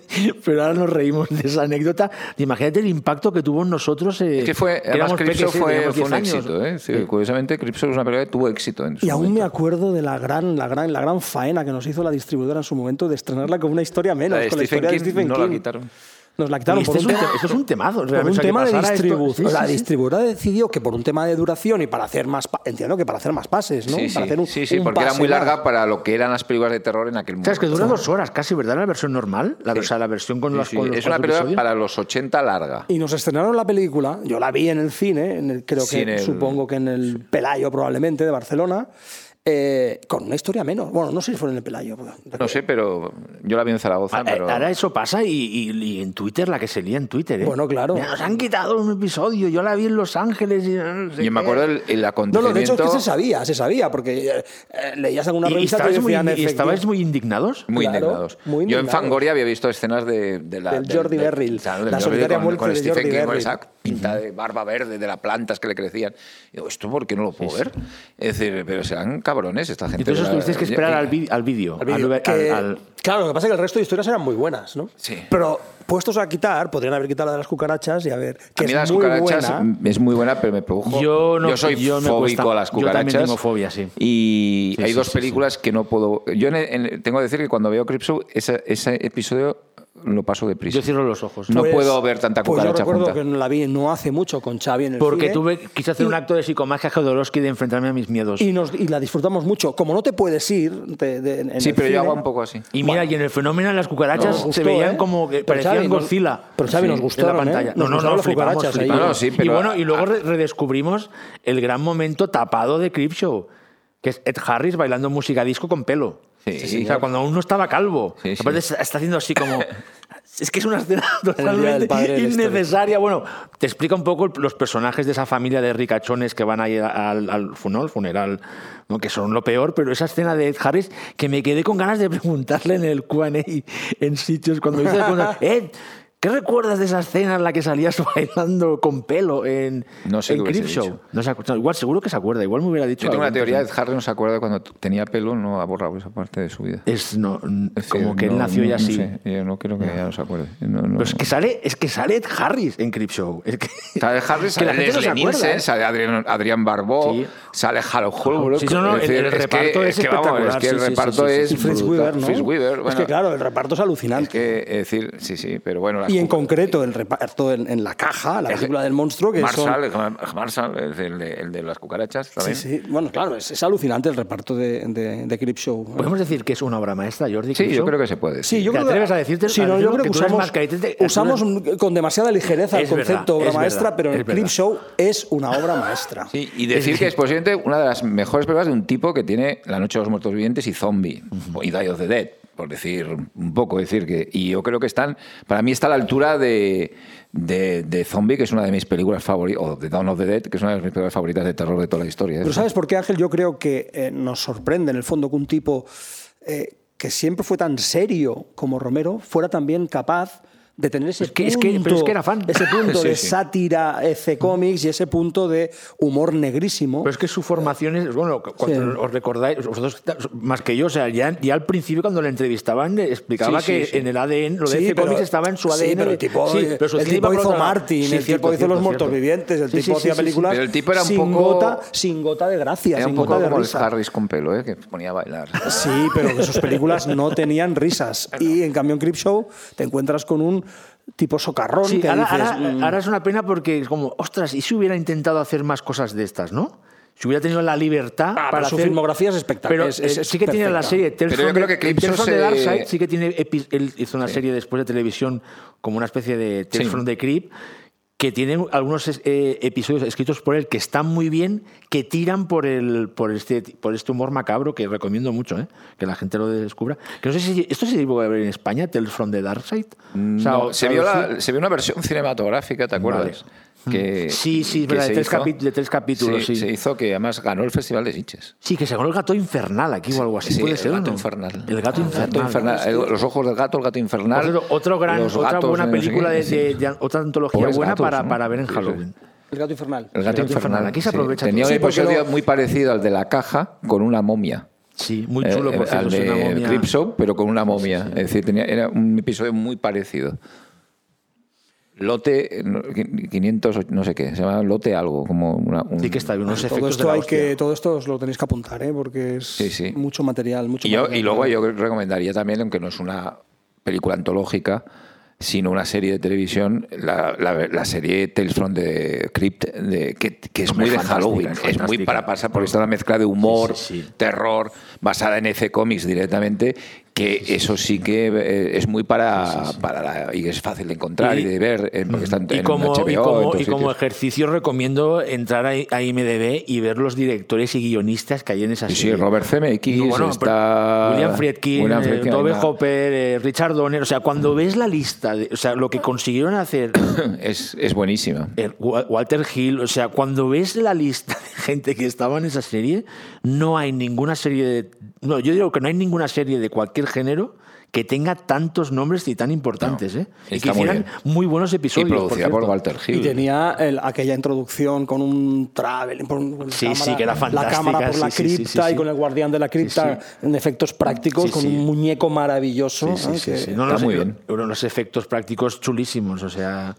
pero ahora nos reímos de esa anécdota. Imagínate el impacto que tuvo en nosotros. eh, Es que fue, además, Cripso peques, eh, fue, fue un 10 años. éxito. ¿eh? Sí, Curiosamente, Cripso es una película que tuvo éxito en su Y aún me momento. acuerdo de la gran, la, gran, la gran faena que nos hizo la distribuidora en su momento de estrenarla con una historia menos, La con la historia King de Stephen no King. la quitaron. Nos la quitaron Y por este un es un tema- te- esto es un temazo, Por un o sea, tema de distribución. sí, la sí, sí. distribuidora decidió que por un tema de duración y para hacer más. Entiendo que para hacer más pases, ¿no? Sí, para sí, hacer un, sí, sí, un porque era pase muy más. larga para lo que eran las películas de terror en aquel momento. ¿Sabes que dura dos horas casi, verdad? La versión normal. La, o sea, la versión con sí, con los Es una película episodios. para los 80 larga. Y nos estrenaron la película, yo la vi en el cine, en el- creo Sí, que en el- supongo que en el Pelayo probablemente de Barcelona, eh, con una historia menos. Bueno, no sé si fue en el Pelayo. porque- No sé, pero yo la vi en Zaragoza. Ahora, pero... ahora eso pasa y, y- y en Twitter, la que se lía en Twitter. ¿eh? Bueno, claro. Nos han quitado un episodio, yo la vi en Los Ángeles. Y, no sé Yo me acuerdo el, el No, acontecimiento. no, de hecho es que se sabía, se sabía, porque eh, eh, leías alguna ¿Y, y revista que estabais, muy, estabais muy indignados? Muy Claro, indignados. muy Yo en indignados. Fangoria había visto escenas de, de la, Del Jordi de- claro, del la solitaria muerte con de Stephen Jordi King, pinta de barba verde, de las plantas que le crecían. Y digo, ¿esto por qué no lo puedo ver? Es decir, pero serán cabrones esta gente. Entonces tuvisteis que esperar al, vídeo. al vídeo, al- que- al- al- Claro, lo que pasa es que el resto de historias eran muy buenas, ¿no? Sí. Pero puestos a quitar, podrían haber quitado la de las cucarachas y a ver, que A mí es las muy cucarachas buena. es muy buena, pero me produjo. Yo no- soy yo fóbico a las Yo también cucarachas. tengo fobia, sí. Y Sí, hay sí, dos sí, películas que no puedo. Yo en- en- tengo que decir que cuando veo Cripshow, ese, ese episodio lo paso deprisa. yo cierro los ojos. No Pues- puedo ver tanta Pues yo cucaracha recuerdo junta. que la vi no hace mucho con Xavi en el Porque cine. tuve, quise hacer un acto de psicomagia Jodorowsky de enfrentarme a mis miedos. y, nos, y la disfrutamos mucho. Como no te puedes ir de- de- en Sí, el pero cine- yo hago un poco así. Y mira, y en el fenómeno las cucarachas gustó, se veían ¿eh? como que Pero parecían Xavi, Godzilla. pero Xavi, nos en gustaron, la ¿eh? pantalla. Nos No, no, no, las flipamos, cucarachas ahí. flipamos. No, y bueno, y luego ah. re- redescubrimos el gran momento tapado de Creepshow, que es Ed Harris bailando música disco con pelo. Sí, o sea, cuando aún no estaba calvo. Sí, sí. Aparte está haciendo así como... Es que es una escena totalmente innecesaria. Bueno, te explica un poco los personajes de esa familia de ricachones que van a ir al, al funeral, funeral ¿no? que son lo peor, pero esa escena de Ed Harris que me quedé con ganas de preguntarle en el Q&A en sitios cuando dice Ed, ¿Qué recuerdas de esa escena en la que salías bailando con pelo en, No sé en Crip Show? dicho. No se no, igual, seguro que se acuerda. Igual me hubiera dicho. Yo tengo una teoría de Harry no se acuerda cuando tenía pelo, no ha borrado esa parte de su vida. Es, no, Es como que él no- nació no- ya no así. sé, yo no creo que ya no se acuerde. No, no. Pero es que sale, es que sale Ed Harris en Crip Show. Es que, Sale Harry, que sale. Nielsen, ¿eh? sale Adrián, Adrián Barbeau, Sí. sale Harold Holbrook. Sí, no, no, es el- el es que- reparto es que, vamos, espectacular, es que el reparto sí, sí, es. Y Fritz brutal. Weaver, ¿no? Es que claro, el reparto es es alucinante. que, es decir, sí, sí, pero bueno. Y en concreto el reparto en, en La Caja, la película del monstruo, que son... Marshall, Marshall, es el de, el de las cucarachas Sí, también. sí. Bueno, claro, es, es alucinante el reparto de, de, de Crip Show. ¿Podemos decir que es una obra maestra, Jordi? Sí, yo creo que se puede. Sí, yo ¿Te creo que- atreves a decirte- Sí, no, yo creo que usamos, más usamos con demasiada ligereza el Es verdad, concepto obra es maestra, verdad, pero el. Show es una obra maestra. Sí, y decir que es posiblemente una de las mejores películas de un tipo que tiene La Noche de los Muertos Vivientes y Zombie, y Die of the Dead, por decir un poco. decir que Y yo creo que están, para mí está a la altura de, de, Zombie, que es una de mis películas favoritas, o de Dawn of the Dead, que es una de mis películas favoritas de terror de toda la historia. Pero ¿sabes por qué, Ángel? Yo creo que eh, nos sorprende en el fondo que un tipo eh, que siempre fue tan serio como Romero fuera también capaz de tener ese Es que- es punto, que- pero es que era fan. ese punto Sí, de sí. sátira C cómics y ese punto de humor negrísimo. Pero es que su formación es, bueno, cuando Sí. os recordáis, vosotros más que yo, o sea, ya, ya al principio cuando le entrevistaban explicaba Sí, sí, que sí. en el ADN, lo de Sí, C pero- Comics estaba en su sí, ADN. pero el tipo, Sí, pero su el tipo iba por hizo. Martin, Sí, el cierto, tipo hizo cierto, Los Muertos. Vivientes, el Sí, tipo sí, hacía sí, sí, películas Pero el tipo era un sin, poco- gota, sin gota de gracia, Era sin un poco gota de como el risa. Harris con pelo, ¿eh? que ponía a bailar. Sí, pero que sus películas no tenían risas. Y en cambio en Crip Show te encuentras con un tipo socarrón Sí, que ahora, dices, ahora- mm, ahora es una pena porque es como, ostras, ¿y si hubiera intentado hacer más cosas de estas, no? Si hubiera tenido la libertad Ah, para pero su hacer... filmografía es espectacular, Pero es- es- es sí que tiene la serie Tales Pero yo creo que Clipson se- Dark Side sí que tiene... epi- Él hizo una serie después de televisión como una especie de Tales Sí. from the Crypt que tiene algunos eh, episodios escritos por él que están muy bien, que tiran por el por este por este humor macabro que recomiendo mucho, ¿eh? que la gente lo descubra. Que no sé si esto se llegó a ver en España, Tales from the Dark Side. O sea, No, o- se, vio la- se vio una versión cinematográfica, ¿te acuerdas? Que, Sí, sí, que verdad, de se tres hizo- de tres capítulos, sí. Se hizo que además ganó el Festival de Sitges. Sí, que se ganó el gato infernal aquí o algo así. Sí, puede el ser, gato ¿no? infernal. El gato El infernal. gato infernal. ¿no? Eh, Los ojos del gato, el gato infernal. Otro, otro gran, otra buena película de, sí. de- de- otra antología Pobres buena gatos, para, ¿no? para ver en Sí, sí. Halloween. El gato infernal. El gato, gato infernal. Aquí se sí. aprovecha Tenía un Sí, episodio lo- muy parecido al de la caja con una momia. Sí, muy chulo, Eh, por cierto. al de. Cripshow, pero con una momia. Es decir, tenía, era un episodio muy parecido. Lote eh, no, 500, no sé qué, se llama Lote algo, como una, un- Sí que está, unos Todo efectos de esto, la hay que, todo esto os lo tenéis que apuntar, ¿eh? porque es Sí, sí. mucho material. Mucho Y, yo- material. y luego yo recomendaría también, aunque no es una película antológica, sino una serie de televisión, la, la- la serie Tales from the Crypt, de, que, que es muy de Halloween, es es muy para pasar, porque está una mezcla de humor, Sí, sí, sí. terror, basada en EC Comics directamente, que eso sí que eh, es muy para, para la- y es fácil de encontrar y, Y- de ver, eh, porque está en, Y en como, HBO, y en como, todos y como ejercicio recomiendo entrar a, IMDB y ver los directores y guionistas que hay en esa Sí, sí, serie. Robert Zemeckis, No, bueno, está William Friedkin, William eh, Friedkin, Tobe además. Hopper, eh, Richard Donner. O sea, cuando ves la lista, de, o sea, lo que consiguieron hacer es, es buenísima. eh, Wa- Walter Hill, o sea, cuando ves la lista de gente que estaba en esa serie, no hay ninguna serie de. No, yo digo que no hay ninguna serie de cualquier género que tenga tantos nombres y tan importantes, ¿eh? Y que muy hicieran bien. muy buenos Y episodios. producida por cierto. Walter Y Hill. tenía el- aquella introducción con un travel, por un- con la Sí, sí, que era La fantástica, cámara por la sí, sí, sí, cripta sí, sí. y con el guardián de la cripta en efectos prácticos, Sí, con sí. un muñeco maravilloso. Sí, sí, ¿eh? sí, que- sí. No, está no, muy sí, bien. Unos efectos prácticos chulísimos, o sea.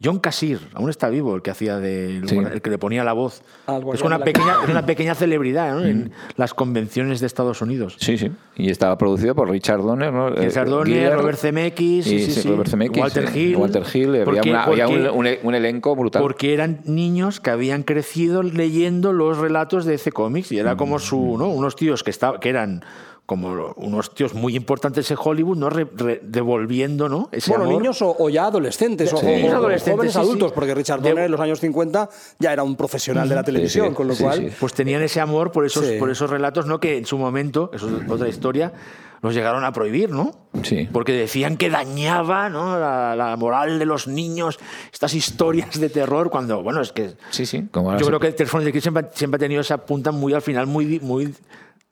John Casir, aún está vivo, el que hacía de, Sí. el que le ponía la voz. Al Es una pequeña, es una pequeña celebridad ¿no? en las convenciones de Estados Unidos. Sí, sí. Y estaba producido por Richard Donner, ¿no? Richard Eh, Donner, Giller, Robert Zemeckis, y- sí, sí, sí. Robert Zemeckis, Walter sí. Hill. Walter Hill, había, Porque- un, un- un elenco brutal. Porque eran niños que habían crecido leyendo los relatos de ese cómics y era como su, ¿no? Unos tíos que, estaban que eran como unos tíos muy importantes en Hollywood, ¿no? Re- re- devolviendo, ¿no? Ese Bueno, amor. niños o, o ya adolescentes, o, Sí, o- niños o adolescentes, jóvenes sí, sí. adultos, porque Richard De- Donner en los años 50 ya era un profesional de la televisión, sí, con lo sí, cual... sí. Pues tenían ese amor por esos, Sí. por esos relatos, ¿no? Que en su momento, eso es otra historia, los llegaron a prohibir, ¿no? Sí. Porque decían que dañaba ¿no? la, la moral de los niños, estas historias de terror, cuando, bueno, es que Sí, sí. Como yo se- creo que Tales from the Crypt siempre, siempre ha tenido esa punta muy al final, muy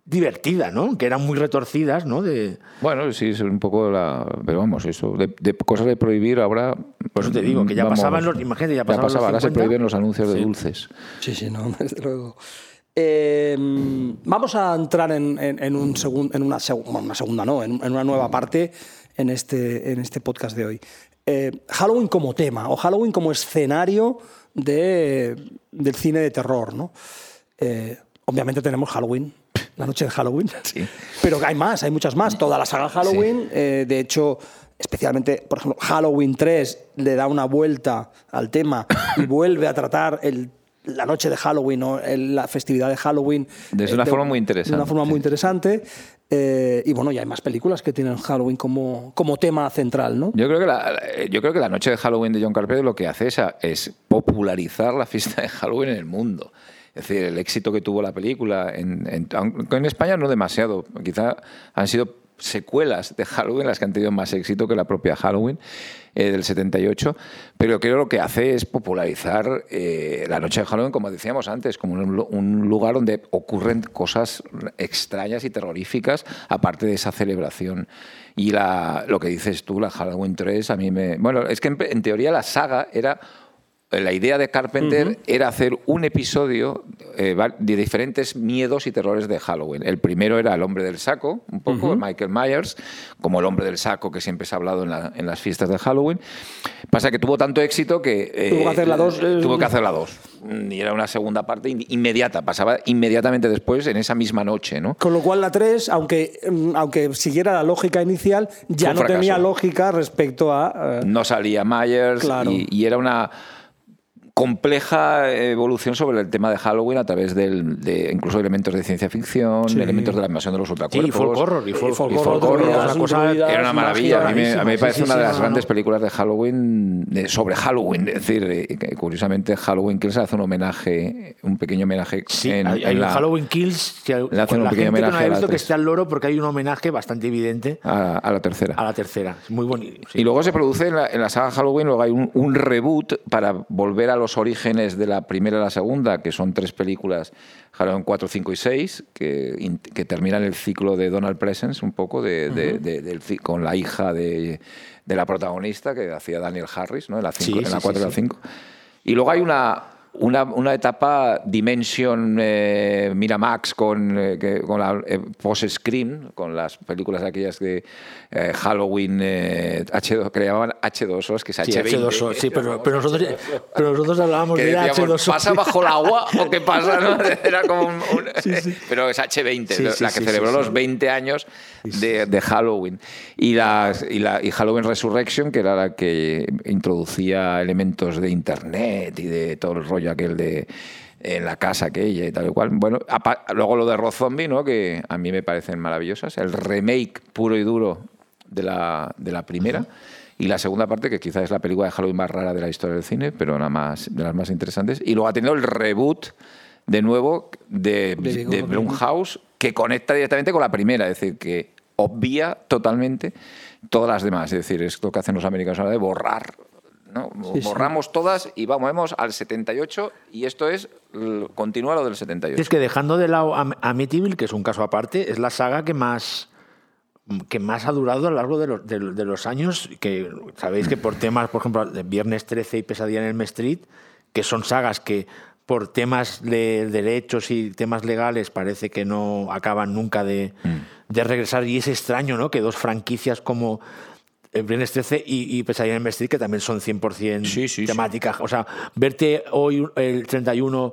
divertida, ¿no? Que eran muy retorcidas, ¿no? De, Bueno, sí, es un poco la. Pero vamos, eso. De, de cosas de prohibir ahora. por eso te digo, que ya vamos, pasaban los. Imagínate, ya pasaban los pasaba, ahora se 50. prohíben los anuncios de dulces. Sí, sí, no, desde luego. Eh, vamos a entrar en, en- en un segun- en una, seg- bueno, una segunda, no, en, en una nueva parte en este, en este podcast de hoy. Eh, Halloween como tema o Halloween como escenario de- del cine de terror, ¿no? Eh, obviamente tenemos Halloween, la noche de Halloween, pero hay más, hay muchas más. Toda la saga Halloween, eh, de hecho, especialmente, por ejemplo, Halloween 3 le da una vuelta al tema y vuelve a tratar el- la noche de Halloween o el- la festividad de Halloween. Desde eh, una de- forma muy De interesante, una forma muy sí. interesante. Eh, y bueno, ya hay más películas que tienen Halloween como, como tema central, ¿no? Yo creo, que la, yo creo que la noche de Halloween de John Carpenter lo que hace es, es popularizar la fiesta de Halloween en el mundo. Es decir, el éxito que tuvo la película, en, en- España no demasiado, quizá han sido secuelas de Halloween las que han tenido más éxito que la propia Halloween eh, del 78, pero creo que lo que hace es popularizar eh, la noche de Halloween, como decíamos antes, como un lugar donde ocurren cosas extrañas y terroríficas, aparte de esa celebración. Y la, lo que dices tú, la Halloween 3, a mí me... Bueno, es que en, en teoría la saga era... La idea de Carpenter era hacer un episodio eh, de diferentes miedos y terrores de Halloween. El primero era el hombre del saco, un poco, Michael Myers, como el hombre del saco que siempre se ha hablado en, la- en las fiestas de Halloween. Pasa que tuvo tanto éxito que... eh, Tuvo que hacer la dos, eh, Tuvo que hacer la dos. Mm, Y era una segunda parte in- inmediata, pasaba inmediatamente después, en esa misma noche, ¿no? Con lo cual la 3, aunque, mm, aunque siguiera la lógica inicial, ya no fracaso. tenía lógica respecto a... eh, no salía Myers Claro. y, y era una compleja evolución sobre el tema de Halloween a través del, de incluso elementos de ciencia ficción, elementos de la invasión de los Sí, ultracuerpos. y folk horror. Y folk, folk y horror, folk horror, druidas, una cosa Era una maravilla. A mí, me, a mí me Sí, parece sí, una sí, de no, las no. grandes películas de Halloween, de- sobre Halloween. Es decir, eh, curiosamente Halloween Kills hace un homenaje, un pequeño homenaje Sí, en, hay, en hay la- Halloween Kills que Le hacen con un la pequeño gente que no homenaje ha visto que esté al loro porque hay un homenaje bastante evidente a, a la tercera. a la tercera. Es muy bonito. sí. Y luego se produce en la, en la saga Halloween, luego hay un, un reboot para volver a los orígenes de la primera y la segunda, que son tres películas, Halloween 4, 5 y 6, que, que terminan el ciclo de Donald Presence un poco, de, de- de- del con la hija de, de la protagonista, que hacía Daniel Harris, ¿no? en la, cinco- Sí, en la sí, 4 y la sí. 5. Y luego hay una, una, una etapa Dimension eh, Miramax con, eh, que- con la eh, post-screen, con las películas aquellas de eh, Halloween eh, H2, que le llamaban H2O, que es Sí, H20. H2O, sí, pero, pero nosotros, pero nosotros hablábamos de decíamos, H2O. ¿pasa bajo el agua o qué pasa? no? Era como un, un- Pero es H20, Sí, sí, la que sí, celebró sí, los sí. 20 años de, de Halloween. Y, las- y, la, y Halloween Resurrection, que era la que introducía elementos de Internet y de todo el rollo aquel de en la casa aquella y tal y cual. Bueno, luego lo de Rob Zombie, ¿no? que a mí me parecen maravillosas. El remake puro y duro de la, de la primera. Y la segunda parte, que quizás es la película de Halloween más rara de la historia del cine, pero la más, de las más interesantes. Y luego ha tenido el reboot de nuevo de, De de Blumhouse, que conecta directamente con la primera, es decir, que obvia totalmente todas las demás. Es decir, esto que hacen los americanos ahora de borrar. ¿No? Sí, sí. Borramos todas y vamos, al 78 y esto es, continúa lo del 78. Es que dejando de lado Am- Amityville, que es un caso aparte, es la saga que más que más ha durado a lo largo de los, de, de los años, que sabéis que por temas, por ejemplo, de Viernes 13 y Pesadilla en el Street, que son sagas que por temas de derechos y temas legales parece que no acaban nunca de, de regresar y es extraño, ¿no? Que dos franquicias como Viernes 13 y, y Pesadilla en el Street, que también son 100% Sí, sí, sí. temáticas. O sea, verte hoy el 31 o, eh,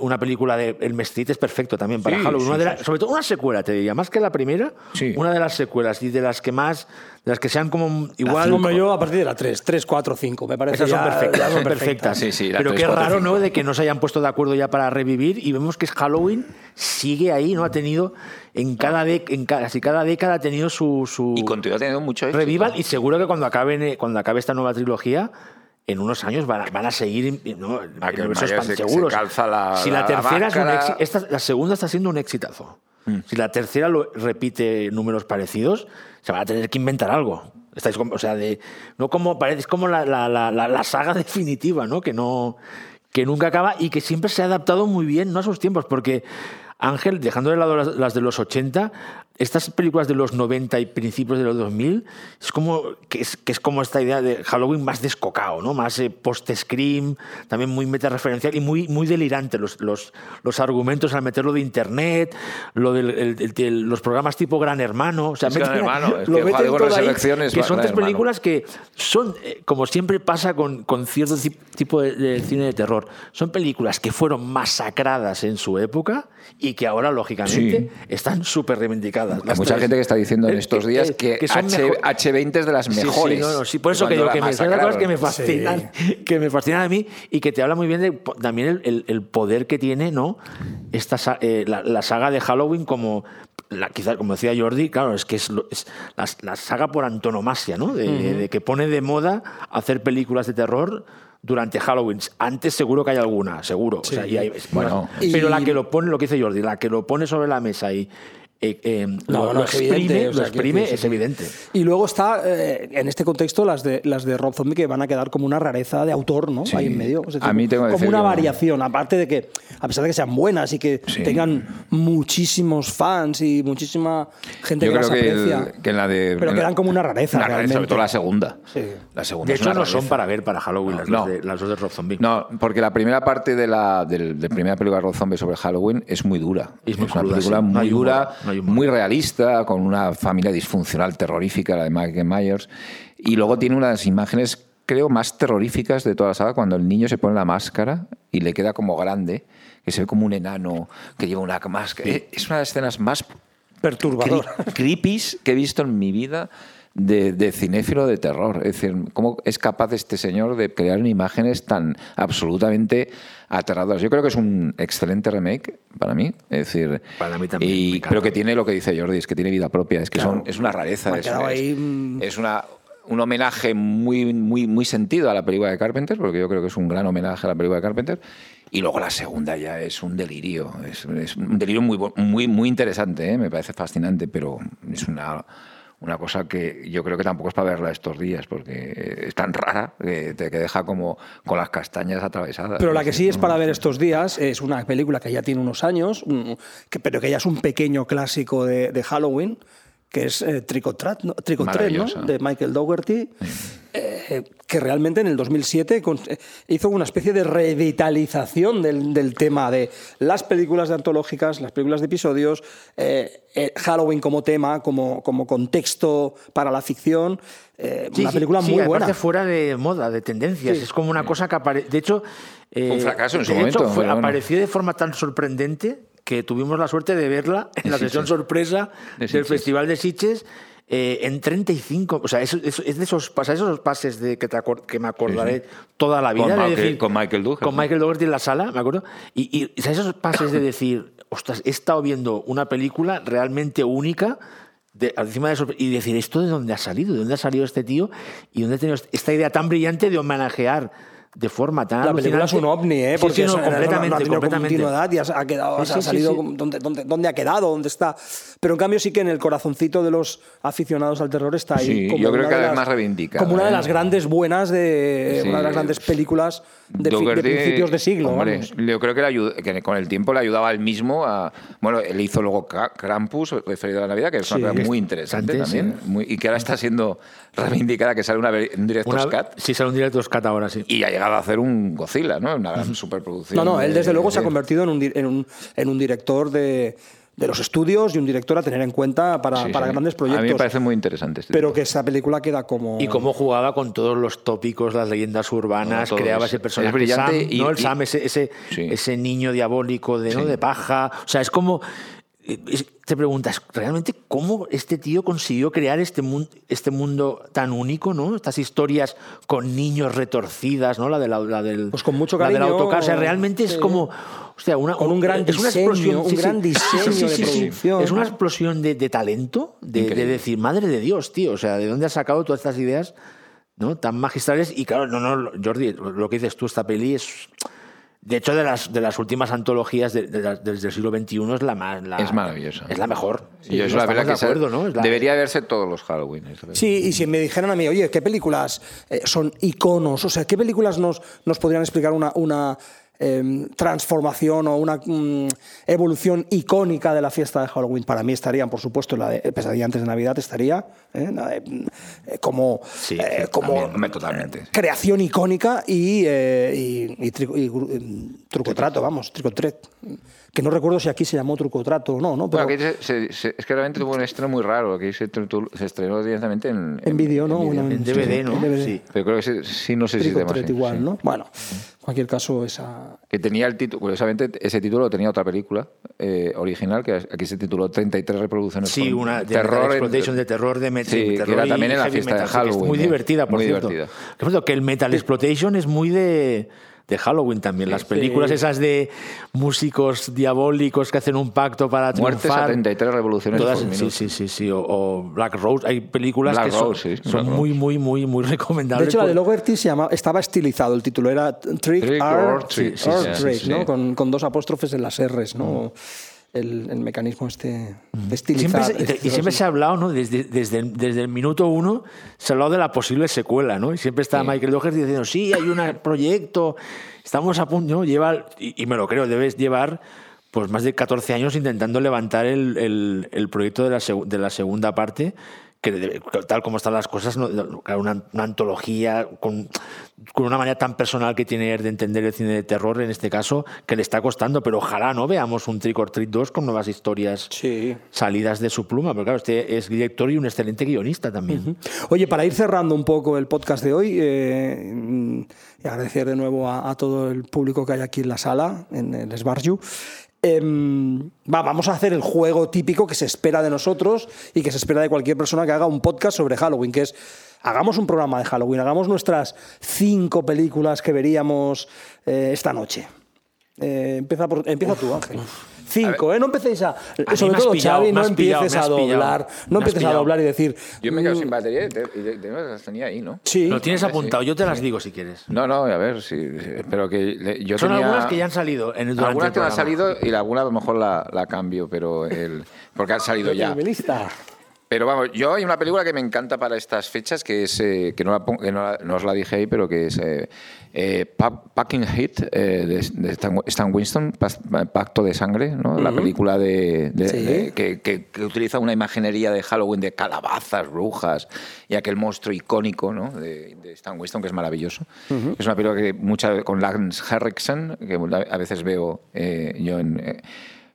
una película de El Street es perfecto también para Sí, Halloween. sí, Una de las- Sobre todo una secuela, te diría, más que la primera, Sí. una de las secuelas y de las que más, de las que sean como igual... Hombre, yo a partir de la 3, 3, 4, 5, me parece Esas son ya- perfectas, son perfectas. Sí, sí, la Pero 3, qué 4, raro, 5. ¿no? De que no se hayan puesto de acuerdo ya para revivir y vemos que es Halloween sigue ahí, ¿no? Ha tenido en cada dec- en casi cada década ha tenido su, su Y continúa teniendo mucho éxito. revival y seguro que cuando acabe cuando acabe esta nueva trilogía en unos años van a, van a seguir ¿no? Ah, en esos Myers pan- se- se seguros. calza la- si la, la- la tercera es un máscara. éxito, esta- la segunda está siendo un exitazo. Mm. Si la tercera lo repite números parecidos, se van a tener que inventar algo. Estáis o sea, de, no como parece, es como la, saga definitiva, ¿no? Que no que nunca acaba y que siempre se ha adaptado muy bien, no a sus tiempos, porque Ángel, dejando de lado las, las de los 80, estas películas de los 90 y principios de los 2000 es como que es, que es como esta idea de Halloween más descocado, ¿no? Más eh, post-scream, también muy meta-referencial y muy, muy delirante los, los, los argumentos al meterlo de internet, lo del el- el- el- los programas tipo Gran Hermano, o sea, Es Gran meten- Hermano, es lo que, que Gran son tres películas que son, eh, como siempre pasa con, con cierto ti- tipo de, de cine de terror, son películas que fueron masacradas en su época y que ahora, lógicamente, están súper reivindicadas. Hay mucha tres. gente que está diciendo en Eh, estos días que, son H, mejor- H20 es de las Sí, sí, mejores. no, no, sí, por eso que digo que me, cosas que me fascinan, que me fascinan a mí y que te habla muy bien de también el, el- el poder que tiene, ¿no? Esta eh, la, la saga de Halloween como la, quizá como decía Jordi, claro, es que es, lo- es la, la saga por antonomasia, ¿no? De, de que pone de moda hacer películas de terror durante Halloween. Antes seguro que hay alguna, seguro. O sea, y hay- Bueno. pero Y- la que lo pone, lo que dice Jordi, la que lo pone sobre la mesa y eh, eh, No, lo, no, lo es exprime, evidente, o lo sea, exprime, quiero decir, es sí. evidente. Y luego está, eh, en este contexto, las de, las de Rob Zombie que van a quedar como una rareza de autor, ¿no? Sí. Ahí en medio. Es decir, A mí tengo que como decir una que no. variación, aparte de que, a pesar de que sean buenas y que Sí. tengan muchísimos fans y muchísima gente Yo que creo las que, aprecia. el- que en la de. Pero en la- quedan como una rareza, Una rareza, sobre todo la segunda. Sí. La segunda De es hecho, una no son para ver para Halloween las, No. dos, de, las dos de Rob Zombie. No, porque la primera parte de la del, de primera película de Rob Zombie sobre Halloween es muy dura. Es muy una cruda, película muy dura. Muy realista, con una familia disfuncional terrorífica, la de Michael Myers. Y luego tiene unas imágenes, creo, más terroríficas de toda la saga, cuando el niño se pone la máscara y le queda como grande, que se ve como un enano que lleva una máscara. Es una de las escenas más Perturbador. cre- creepies que he visto en mi vida de, de cinéfilo de terror. Es decir, ¿cómo es capaz este señor de crear imágenes tan absolutamente aterradoras? Yo creo que es un excelente remake para mí. Es decir, Para mí también, y, pero que tiene lo que dice Jordi, es que tiene vida propia. Es que son, es una rareza. Es, quedado es- ahí, mm. es una un homenaje muy, muy, muy sentido a la película de Carpenter, porque yo creo que es un gran homenaje a la película de Carpenter. Y luego la segunda ya es un delirio, es, es un delirio muy, muy, muy interesante, ¿eh? me parece fascinante, pero es una, una cosa que yo creo que tampoco es para verla estos días, porque es tan rara que te que deja como con las castañas atravesadas. Pero la que sí es para ver estos días es una película que ya tiene unos años, un- que- pero que ya es un pequeño clásico de, de Halloween, que es eh, ¿no? Treat, ¿no? De Michael Dougherty, eh, que realmente en el 2007 con- eh, hizo una especie de revitalización del, del tema de las películas de antológicas, las películas de episodios, eh, eh, Halloween como tema, como, como contexto para la ficción. eh, Sí, una sí, película sí, muy aparte buena. fuera de moda, de tendencias. Sí. Es como una cosa que aparece. De hecho. eh, un fracaso en su de momento, hecho, fue- pero bueno. apareció de forma tan sorprendente que tuvimos la suerte de verla en la De sesión Sitges. sorpresa De del. Festival de Sitges. eh, en 35, o sea, es, es- es de esos, pas- esos pases de que, te acor- que me acordaré toda la vida. Con Michael- con Michael Dougherty. Con Michael Dougherty en la sala, me acuerdo. Y, y esos pases de decir, ostras, he estado viendo una película realmente única. de- encima de sorpre- y decir, ¿esto de dónde ha salido? ¿De dónde ha salido este tío? ¿Y dónde ha tenido esta idea tan brillante de homenajear de forma tan La película es un ovni, ¿eh? Sí, Porque sí, no, eso, no, no, completamente, no ha tenido completamente. continuidad y ha, ha quedado, Sí, ha sí, sí, salido sí. ¿dónde, dónde, dónde ha quedado? ¿Dónde está? Pero en cambio sí que en el corazoncito de los aficionados al terror está ahí. Sí, como yo creo que de cada vez las- más reivindicada, Como una de ¿eh? las grandes buenas de Sí. una de las grandes películas de, fi- de principios de siglo. hombre, vamos. yo creo que, le ayud- que con el tiempo le ayudaba él mismo a. Bueno, él hizo luego Krampus, referido a la Navidad, que es una Sí. película muy interesante también. muy- y que ahora está siendo reivindicada, que sale una, un Director's Una- Cut. Sí, sale un director's cut ahora, sí. Y ha llegado a hacer un Godzilla, ¿no? Una gran superproducción. No, no, él de- desde luego se ha convertido en un, di- en un, en un director de, de los estudios y un director a tener en cuenta para, Sí, para sí. grandes A proyectos. mí me parece muy interesante este pero tipo. que esa película queda como... Y cómo jugaba con todos los tópicos, las leyendas urbanas, No, creaba es- ese personaje es brillante Sam, y- ¿no? El y- Sam, ese, ese, Sí. ese niño diabólico de, ¿no? Sí. de paja. O sea, es como. Es- Te preguntas, ¿realmente cómo este tío consiguió crear este, mun- este mundo tan único, ¿no? Estas historias con niños retorcidas, ¿no? La, de la, la del, Pues con mucho la del cariño, autocar. O sea, realmente es sí. como. Hostia, una, Con un gran es una diseño, explosión, un sí, gran Sí, diseño de producción. Es una explosión de, de talento, de, de decir, madre de Dios, tío. O sea, ¿de dónde has sacado todas estas ideas? ¿no? tan magistrales. Y claro, no, no, Jordi, lo que dices tú, esta peli es. De hecho, de las, de las últimas antologías de- de desde el siglo XXI es la más. la- Es maravillosa. Es la mejor. Y yo es no una estamos película de que se- acuerdo, ¿no? Es la- debería verse todos los Halloween. Sí, y si me dijeran a mí, oye, ¿qué películas eh, son iconos? O sea, ¿qué películas nos, nos podrían explicar una, una em, transformación o una mm, evolución icónica de la fiesta de Halloween. Para mí estarían, por supuesto, la de Pesadilla antes de Navidad estaría ¿eh? De, mm, eh, como, Sí, eh, como también, totalmente. creación icónica y, eh, y- y trico- y em, trucotrato, vamos, tricotret. Que no recuerdo si aquí se llamó trucotrato o no, ¿no? Pero Bueno, aquí se- se- se- es que realmente tuvo un estreno muy raro. Aquí se, estrenó directamente en, en vídeo, ¿no? en En DVD, ¿no? en DVD. Sí. Pero creo que sí, sí, no sé si se llama así, igual, sí. ¿no? Bueno, en cualquier caso, esa, Que tenía el título, curiosamente, ese título lo tenía otra película eh, original, que aquí se tituló 33 reproducciones. Sí, con una de terror. metal en- exploitation, de terror, de metal. Sí, que era también en la fiesta de Halloween, Muy ¿eh? divertida, por Muy cierto. divertida. Que, por cierto, que el metal exploitation es muy de, de Halloween también. Las películas Sí. esas de músicos diabólicos que hacen un pacto para Muertes a triunfar. 33 revoluciones Todas- por sí, sí, sí, sí. O, o Black Rose. Hay películas Black que son, sí, muy, Rose. muy, muy, muy De recomendables. hecho, la de por- Logerty se llama, estaba estilizado el título, era Trick, Trick or, or Treat, sí, or sí, sí, Treat, sí. ¿no? Con, con dos apóstrofes en las R's, ¿no? El, el mecanismo este de Siempre estilizar. se- y siempre se ha hablado, ¿no? Desde, desde, desde el minuto uno se ha hablado de la posible secuela, ¿no? Y siempre está Michael Dougherty diciendo, sí, hay un proyecto, estamos a punto, ¿no? Lleva, y, y me lo creo, debes llevar pues más de 14 años intentando levantar el, el- el proyecto de la, de la segunda parte, que tal como están las cosas, una, una antología con, con una manera tan personal que tiene de entender el cine de terror, en este caso, que le está costando, pero ojalá no veamos un Trick or Treat 2 con nuevas historias Sí. salidas de su pluma, pero claro, este es director y un excelente guionista también. Oye, para ir cerrando un poco el podcast de hoy, eh, y agradecer de nuevo a, a todo el público que hay aquí en la sala, en el Esbarju. Em, va, vamos a hacer el juego típico que se espera de nosotros y que se espera de cualquier persona que haga un podcast sobre Halloween, que es hagamos un programa de Halloween, hagamos nuestras cinco películas que veríamos eh, esta noche. Eh, empieza, por- empieza tú, Ángel. Cinco, ¿eh? No empecéis a. mí sobre todo, pillado, Xavi, no pillado, empieces a doblar. No empieces a doblar y decir. Yo me he quedado mm, sin batería y, te- de- las tenía ahí, ¿no? Sí. Lo tienes apuntado, sí, yo te las digo si quieres. No, no, a ver, sí, sí, pero que le- yo Son tenía... algunas que ya han salido en el Algunas el que han salido y alguna a lo mejor la, la cambio, pero el, porque han salido ya. Pero vamos, yo hay una película que me encanta para estas fechas, que es, eh, que, no, la que no, la- no os la dije ahí, pero que es eh, eh, Pa- Packing Hit eh, de, de Stan, Winston, Pacto de Sangre, ¿no? la película de, de- Sí. de- que, que- que utiliza una imaginería de Halloween de calabazas, brujas y aquel monstruo icónico ¿no? de, de Stan Winston, que es maravilloso. Es una película que mucha, con Lance Henriksen, que a veces veo yo en...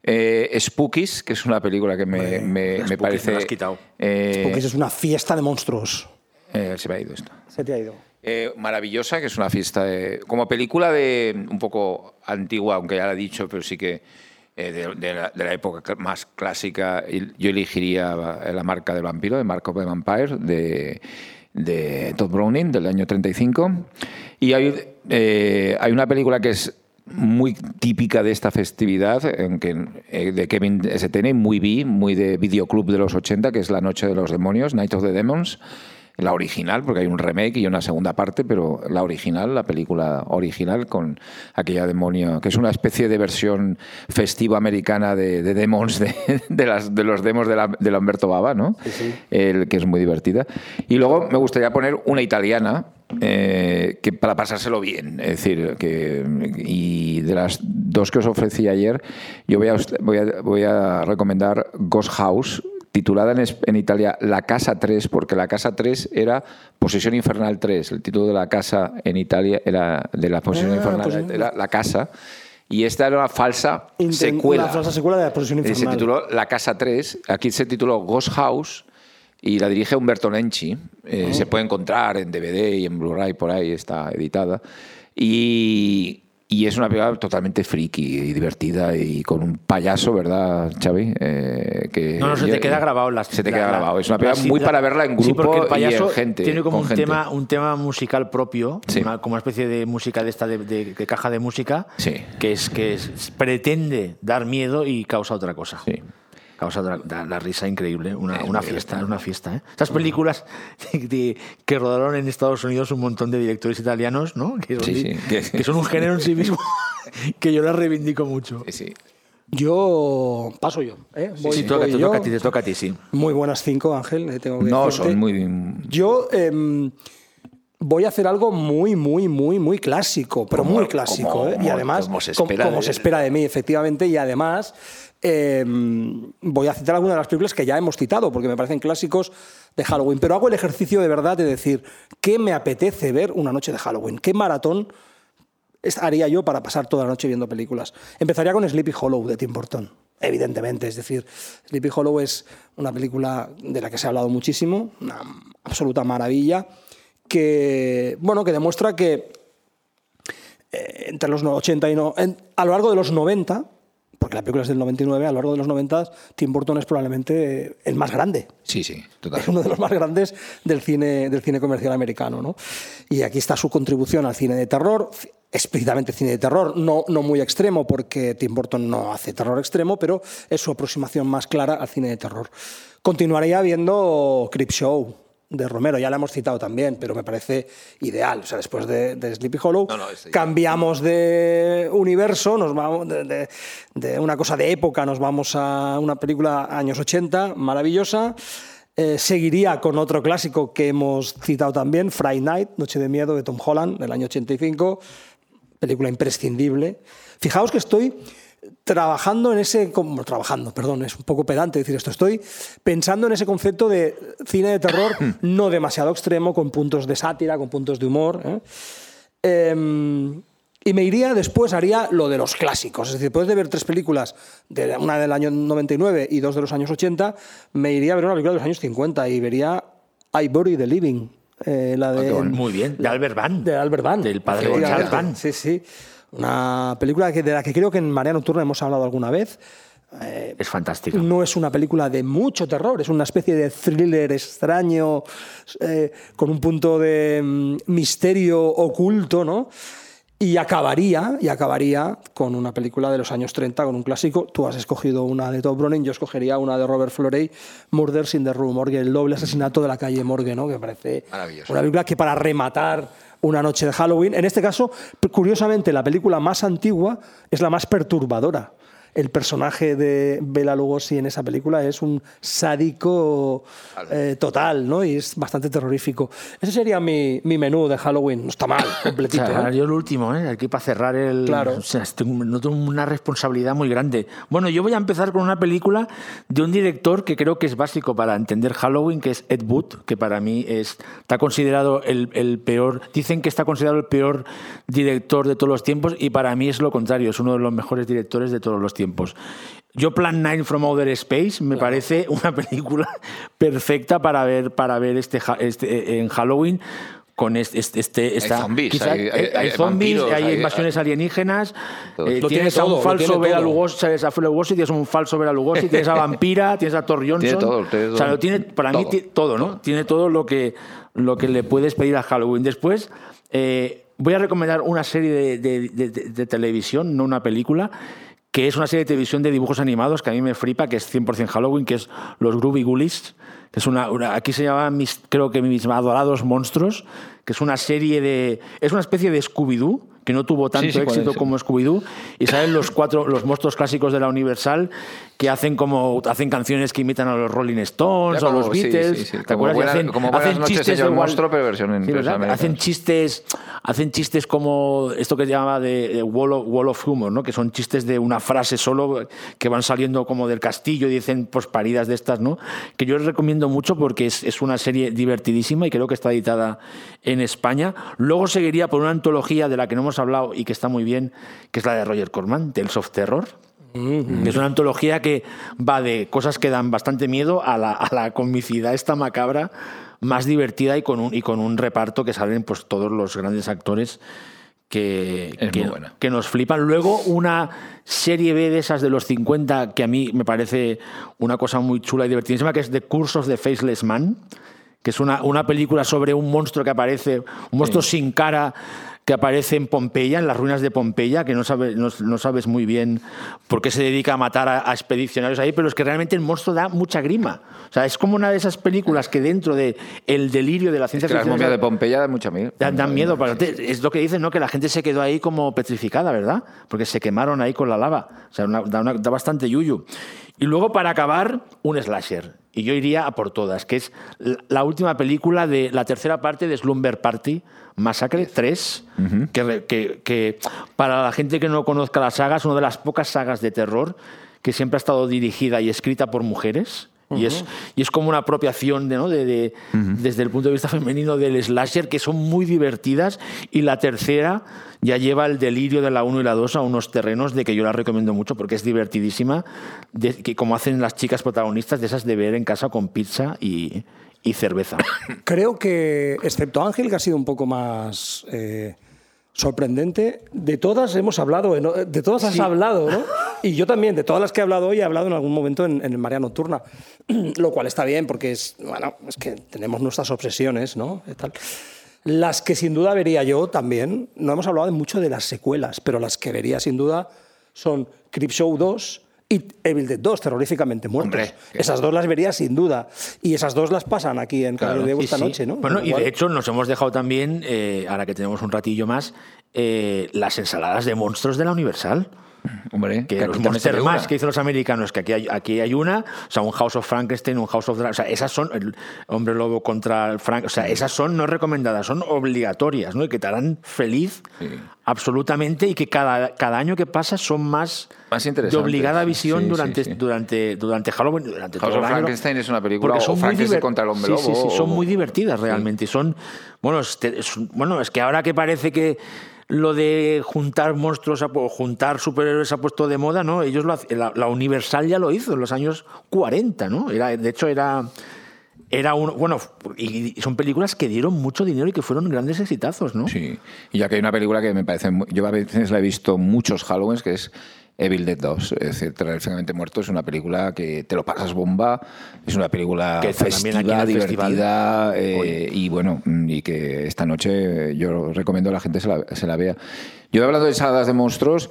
eh, Spookies, que es una película que me, me- las me Spookies parece. me has quitado. eh, Porque eso es una fiesta de monstruos. eh, se me ha ido esto. Se te ha ido. Eh, maravillosa, que es una fiesta de, como película de un poco antigua, aunque ya la he dicho, pero sí que eh, de, de la, de la época más clásica. y Yo elegiría La marca del vampiro, de Mark of the Vampire, de, de Todd Browning, del año 35. Y hay, eh, hay una película que es muy típica de esta festividad, en que, eh, de Kevin S.T.N., muy B, muy de videoclub de los 80, que es La Noche de los Demonios, Night of the Demons la original, porque hay un remake y una segunda parte, pero la original, la película original con aquella demonio, que es una especie de versión festiva americana de, de Demons, de, de las, de los demos de, la, de la Humberto Baba, ¿no? El, que es muy divertida. Y luego me gustaría poner una italiana, eh, que para pasárselo bien. Es decir, que y de las dos que os ofrecí ayer, yo voy a, voy a, voy a recomendar Ghost House, titulada en, en Italia La Casa 3, porque La Casa 3 era Posesión Infernal 3. El título de la casa en Italia era de la Posesión Ah, Infernal, Posesión- era La Casa. Y esta era una falsa Inten- secuela. Una falsa secuela de la posesión Se infernal. tituló La Casa 3, aquí se tituló Ghost House y la dirige Humberto Lenchi. Eh, Se puede encontrar en DVD y en Blu-ray, por ahí está editada. Y, y es una película totalmente friki y divertida y con un payaso, ¿verdad, Xavi? Eh, que No, no, se te queda grabado. Las, Se te la- queda la- grabado. Es una la- película muy la- para verla en grupo sí, porque el y payaso en gente. Tiene como un gente. tema, un tema musical propio, Sí. una- como una especie de música de esta de, de- de caja de música, Sí. que es que es- pretende dar miedo y causa otra cosa. Sí. Causa otra- da- la risa increíble, una, Es una fiesta, una fiesta. ¿eh? Esas películas de- de- que rodaron en Estados Unidos un montón de directores italianos, ¿no? Que son, Sí, sí. que son un género en sí mismo que yo las reivindico mucho. Sí, sí. Yo paso yo. ¿eh? Voy- Sí, toca, voy te yo. toca a ti, te toca a ti, sí. Muy buenas cinco, Ángel. eh, tengo que No, decirte. son muy. Yo, em, voy a hacer algo muy, muy, muy, muy clásico, pero Como- muy clásico. como- ¿eh? Y además, como se espera de- se espera de mí, efectivamente, y además eh, voy a citar algunas de las películas que ya hemos citado, porque me parecen clásicos de Halloween, pero hago el ejercicio de verdad de decir, ¿qué me apetece ver una noche de Halloween? ¿Qué maratón haría yo para pasar toda la noche viendo películas? Empezaría con Sleepy Hollow de Tim Burton. Evidentemente, es decir, Sleepy Hollow es una película de la que se ha hablado muchísimo, una absoluta maravilla, que, bueno, que demuestra que eh, entre los no- 80 y no, en- a lo largo de los 90, porque la película es del 99, a lo largo de los 90 Tim Burton es probablemente el más grande. Sí, sí, total. Es uno de los más grandes del cine, del cine comercial americano. ¿no? Y aquí está su contribución al cine de terror, explícitamente cine de terror, no, no muy extremo, porque Tim Burton no hace terror extremo, pero es su aproximación más clara al cine de terror. Continuaría viendo Creepshow de Romero, ya la hemos citado también, pero me parece ideal. O sea, después de, de Sleepy Hollow, No, no, cambiamos de universo, nos vamos de, de- de una cosa de época, nos vamos a una película años 80, maravillosa. Eh, seguiría con otro clásico que hemos citado también, Friday Night, Noche de Miedo, de Tom Holland, del año 85, película imprescindible. Fijaos que estoy trabajando en ese, como, trabajando, perdón, es un poco pedante decir esto, estoy pensando en ese concepto de cine de terror no demasiado extremo, con puntos de sátira, con puntos de humor. ¿eh? Em, y me iría después, haría lo de los clásicos. Es decir, después de ver tres películas, de, una del año 99 y dos de los años 80, me iría a ver una película de los años 50 y vería I Bury the Living. eh, la de, Muy bien, de Albert Van. de Albert Band. Del padre Efectivamente. González Band. Sí, sí. Una película que, de la que creo que en Marea Nocturna hemos hablado alguna vez. Es fantástico. No es una película de mucho terror, es una especie de thriller extraño, eh, con un punto de mm, misterio oculto, ¿no? Y acabaría, y acabaría con una película de los años 30, con un clásico. Tú has escogido una de Todd Browning, yo escogería una de Robert Florey, Murders in the Rue Morgue, el doble asesinato de la calle Morgue, ¿no? Que me parece una película que para rematar una noche de Halloween, en este caso, curiosamente, la película más antigua es la más perturbadora. El personaje de Bela Lugosi en esa película es un sádico eh, total, ¿no? Y es bastante terrorífico. Ese sería mi, mi menú de Halloween. No está mal, O completito. sea, ¿eh? yo el último, ¿eh? aquí para cerrar el. Claro. O sea, estoy- noto una responsabilidad muy grande. Bueno, yo voy a empezar con una película de un director que creo que es básico para entender Halloween, que es Ed Wood, que para mí es, está considerado el, el peor. Dicen que está considerado el peor director de todos los tiempos, y para mí es lo contrario, es uno de los mejores directores de todos los tiempos. Yo Plan 9 from Outer Space me parece una película perfecta para ver, para ver este, este, en Halloween con este, este, esta- zombies, quizá- hay- hay- hay zombies, vampiros, hay, hay- invasiones alienígenas, Todo. eh, tiene tienes a todo, un lo falso tiene todo. Lugosi, tienes a Lugosi, tienes un falso Bela Lugosi, tienes a Vampira, tienes a Thor Johnson. Tiene todo, tiene O sea, todo. lo tiene, para mí Todo. ti- todo, ¿no? Tiene todo lo que, lo que le puedes pedir a Halloween. Después, eh, voy a recomendar una serie de- de- de- de televisión, no una película, que es una serie de televisión de dibujos animados que a mí me flipa, que es 100% Halloween, que es Los Groovy Ghoulies, que es una, aquí se llama, mis, creo que mis adorados monstruos, que es una serie de, es una especie de Scooby-Doo, que no tuvo tanto Sí, sí, ¿cuál éxito es? como Scooby-Doo, y salen los cuatro, los monstruos clásicos de la Universal, que hacen como, hacen canciones que imitan a los Rolling Stones Ya o a los Beatles, sí, sí, ¿te como acuerdas? Buena- hacen, como Buenas hacen noches, chistes señor de monstruo, pero versión en-. Hacen chistes, hacen chistes como esto que se llama de, de wall, of, wall of humor, ¿no? que son chistes de una frase solo que van saliendo como del castillo y dicen pues paridas de estas, ¿no? que yo les recomiendo mucho porque es, es una serie divertidísima y creo que está editada en España. Luego seguiría por una antología de la que no hemos hablado y que está muy bien, que es la de Roger Corman, Tales of Terror. Es una antología que va de cosas que dan bastante miedo a la, a la comicidad esta macabra más divertida y con un, y con un reparto que salen pues todos los grandes actores que, que, que nos flipan. Luego una serie B de esas de los 50 que a mí me parece una cosa muy chula y divertidísima, que es The Curse of the Faceless Man, que es una, una película sobre un monstruo que aparece, un monstruo sin cara que aparece en Pompeya, en las ruinas de Pompeya, que no, sabe- no, no sabes muy bien por qué se dedica a matar a, a expedicionarios ahí, pero es que realmente el monstruo da mucha grima. O sea, es como una de esas películas que dentro de el delirio de la ciencia Que las ficción... momias de Pompeya dan mucha miedo. Dan, dan miedo. para- Es lo que dicen, ¿no? Que la gente se quedó ahí como petrificada, ¿verdad? Porque se quemaron ahí con la lava. O sea, una- da, una- da bastante yuyu. Y luego, para acabar, un slasher. Y yo iría a por todas, que es la- última película de la tercera parte de Slumber Party, Masacre 3, que, re- que- que para la gente que no conozca la saga es una de las pocas sagas de terror que siempre ha estado dirigida y escrita por mujeres. Y, es, y es como una apropiación de, ¿no? de, de- desde el punto de vista femenino del slasher, que son muy divertidas. Y la tercera ya lleva el delirio de la 1 y la 2 a unos terrenos de que yo la recomiendo mucho porque es divertidísima, de, que como hacen las chicas protagonistas, de esas de ver en casa con pizza y, y cerveza. Creo que, excepto Ángel, que ha sido un poco más eh, sorprendente, de todas hemos hablado, de todas has hablado, ¿no? Y yo también, de todas las que he hablado hoy, he hablado en algún momento en, en el María Nocturna, lo cual está bien porque es, bueno, es que tenemos nuestras obsesiones, ¿no? Y tal. Las que sin duda vería yo también, no hemos hablado mucho de las secuelas, pero las que vería sin duda son Creepshow 2 y Evil Dead 2, terroríficamente muertos. Hombre, esas dos las vería sin duda. Y esas dos las pasan aquí en Caballero de Sí, esta sí. noche, ¿no? Bueno, y de hecho nos hemos dejado también, eh, ahora que tenemos un ratillo más, eh, las ensaladas de monstruos de la Universal. Hombre, Que los Monster Mash una. que hicieron los americanos, que aquí hay, aquí hay una, o sea, un House of Frankenstein, un House of Dra- o sea, esas son el hombre lobo contra el Frank, o sea, esas son no recomendadas, son obligatorias, ¿no? Y que te harán feliz absolutamente y que cada, cada año que pasa son más, Más de interesantes. obligada visión Sí, sí, durante, sí. durante, durante Halloween, durante House todo of año. Frankenstein es una película, Porque son Frankenstein contra el hombre sí, sí, lobo, sí, son o- muy divertidas realmente. y Son, bueno, es, es- bueno, es que ahora que parece que lo de juntar monstruos, juntar superhéroes ha puesto de moda, ¿no? Ellos lo la, la Universal ya lo hizo en los años 40, ¿no? Era, de hecho, era. Era un, bueno, y son películas que dieron mucho dinero y que fueron grandes exitazos, ¿no? Sí, y ya que hay una película que me parece. Yo a veces la he visto muchos Halloweens, que es Evil Dead 2. Es decir, Terroríficamente Muerto es una película que te lo pasas bomba, es una película Que también festiva, divertida, eh, y bueno, mm, y que esta noche yo recomiendo a la gente se la, se la vea. Yo hablando de ensaladas de monstruos.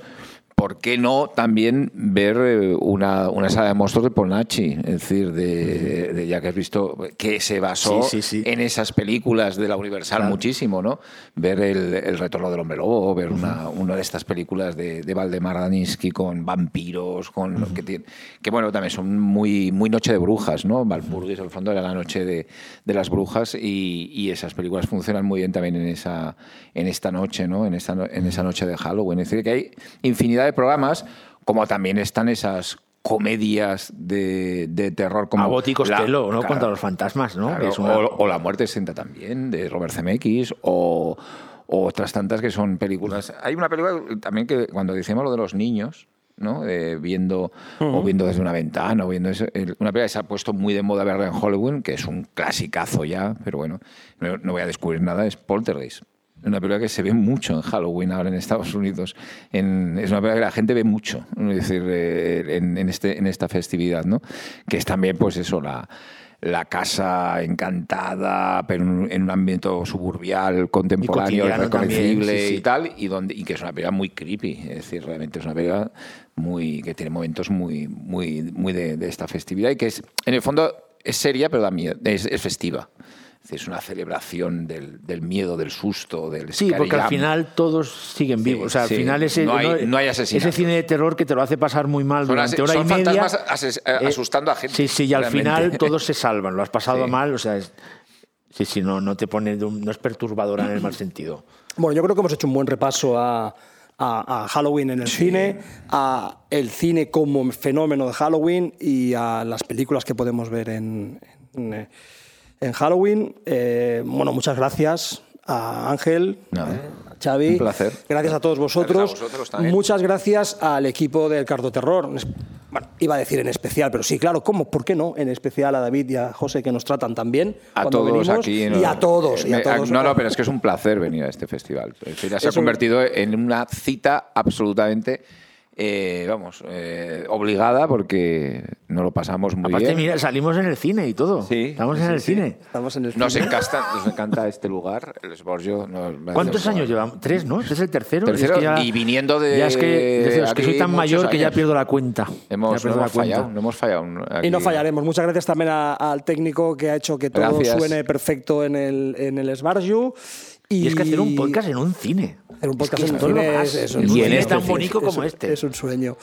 ¿Por qué no también ver eh, una, una ensalada de monstruos de Polnachi? Es decir, de, de- ya que has visto que se basó Sí, sí, sí. en esas películas de la Universal muchísimo, ¿no? Ver el, el retorno del hombre lobo, ver una, una de estas películas de, de Valdemar Daninsky con vampiros, con lo que tiene, que bueno, también son muy, muy noche de brujas, ¿no? Valpurgis, al fondo era la noche de, de las brujas y, y esas películas funcionan muy bien también en esa, en esta noche, ¿no? En esta, en esa noche de Halloween. Es decir, que hay infinidad de programas, como también están esas comedias de, de terror como Abbott y Costello, ¿no? claro. Contra los fantasmas, ¿no? Claro, Que es una- o, o La muerte senta también, de Robert Zemeckis, o, o otras tantas que son películas. Hay una película también que cuando decimos lo de los niños, ¿no? De viendo o viendo desde una ventana o viendo eso, el- una película que se ha puesto muy de moda verla en Hollywood, que es un clasicazo ya, pero bueno, no, no voy a descubrir nada, es Poltergeist. Una película que se ve mucho en Halloween ahora en Estados Unidos. En- es una película que la gente ve mucho, es decir, eh, en, en este, en esta festividad, ¿no? Que es también, pues eso, la, la casa encantada, pero en un, en un ambiente suburbial, contemporáneo, también, reconocible sí, sí. y tal, y, donde, y que es una película muy creepy. Es decir, realmente es una película muy, que tiene momentos muy, muy, muy de, de esta festividad y que es, en el fondo es seria, pero da miedo, es, es festiva. Es una celebración del, del miedo, del susto, del Sí, porque al final todos siguen Sí, vivos. O sea, al sí. final ese, No hay- no hay ese cine de terror que te lo hace pasar muy mal Son durante hora y son media. fantasmas ases- eh, asustando a gente, Sí, sí, y al realmente. final todos se salvan. Lo has pasado Sí. mal, o sea, es- sí, sí, no, no te pone, no es perturbadora en el mal sentido. Bueno, yo creo que hemos hecho un buen repaso a, a- a Halloween en el cine, a el cine como fenómeno de Halloween y a las películas que podemos ver en, en, eh, en Halloween. Eh, bueno, muchas gracias a Ángel, Nada. eh, a Xavi. Un placer. Gracias a todos vosotros. Gracias a vosotros también. Muchas gracias al equipo del es- Bueno, iba a decir en especial, pero sí, claro, ¿cómo? ¿Por qué no? En especial a David y a José que nos tratan tan bien. A cuando todos venimos, aquí. Y a todos. y a todos. No, no, pero es que es un placer venir a este festival. Ya se ha un- convertido en una cita absolutamente, eh, vamos, eh, obligada porque nos lo pasamos muy Aparte, bien. mira, salimos en el cine y todo. Sí, Estamos sí, en el sí. cine. Estamos en el Nos cine. encanta, nos encanta este lugar, el Sborgio. nos- ¿Cuántos años llevamos? ¿Tres, no? ¿Este es el tercero? Tercero, Es que ya- y viniendo de Ya es que, es que aquí soy tan mayor que ya años. pierdo la cuenta. Hemos, no hemos la cuenta. fallado, no hemos fallado. Y no aquí. fallaremos. Muchas gracias también a- al técnico que ha hecho que todo Gracias. suene perfecto en el, en el Esbarju. Y, Y es que hacer un podcast en un cine. Hacer un podcast es que en un cine es, es, un y en es tan bonito como este. Es un sueño.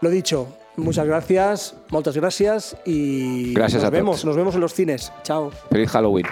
Lo dicho, muchas gracias, muchas gracias y gracias nos a vemos, todos. nos vemos en los cines. Chao. Feliz Halloween.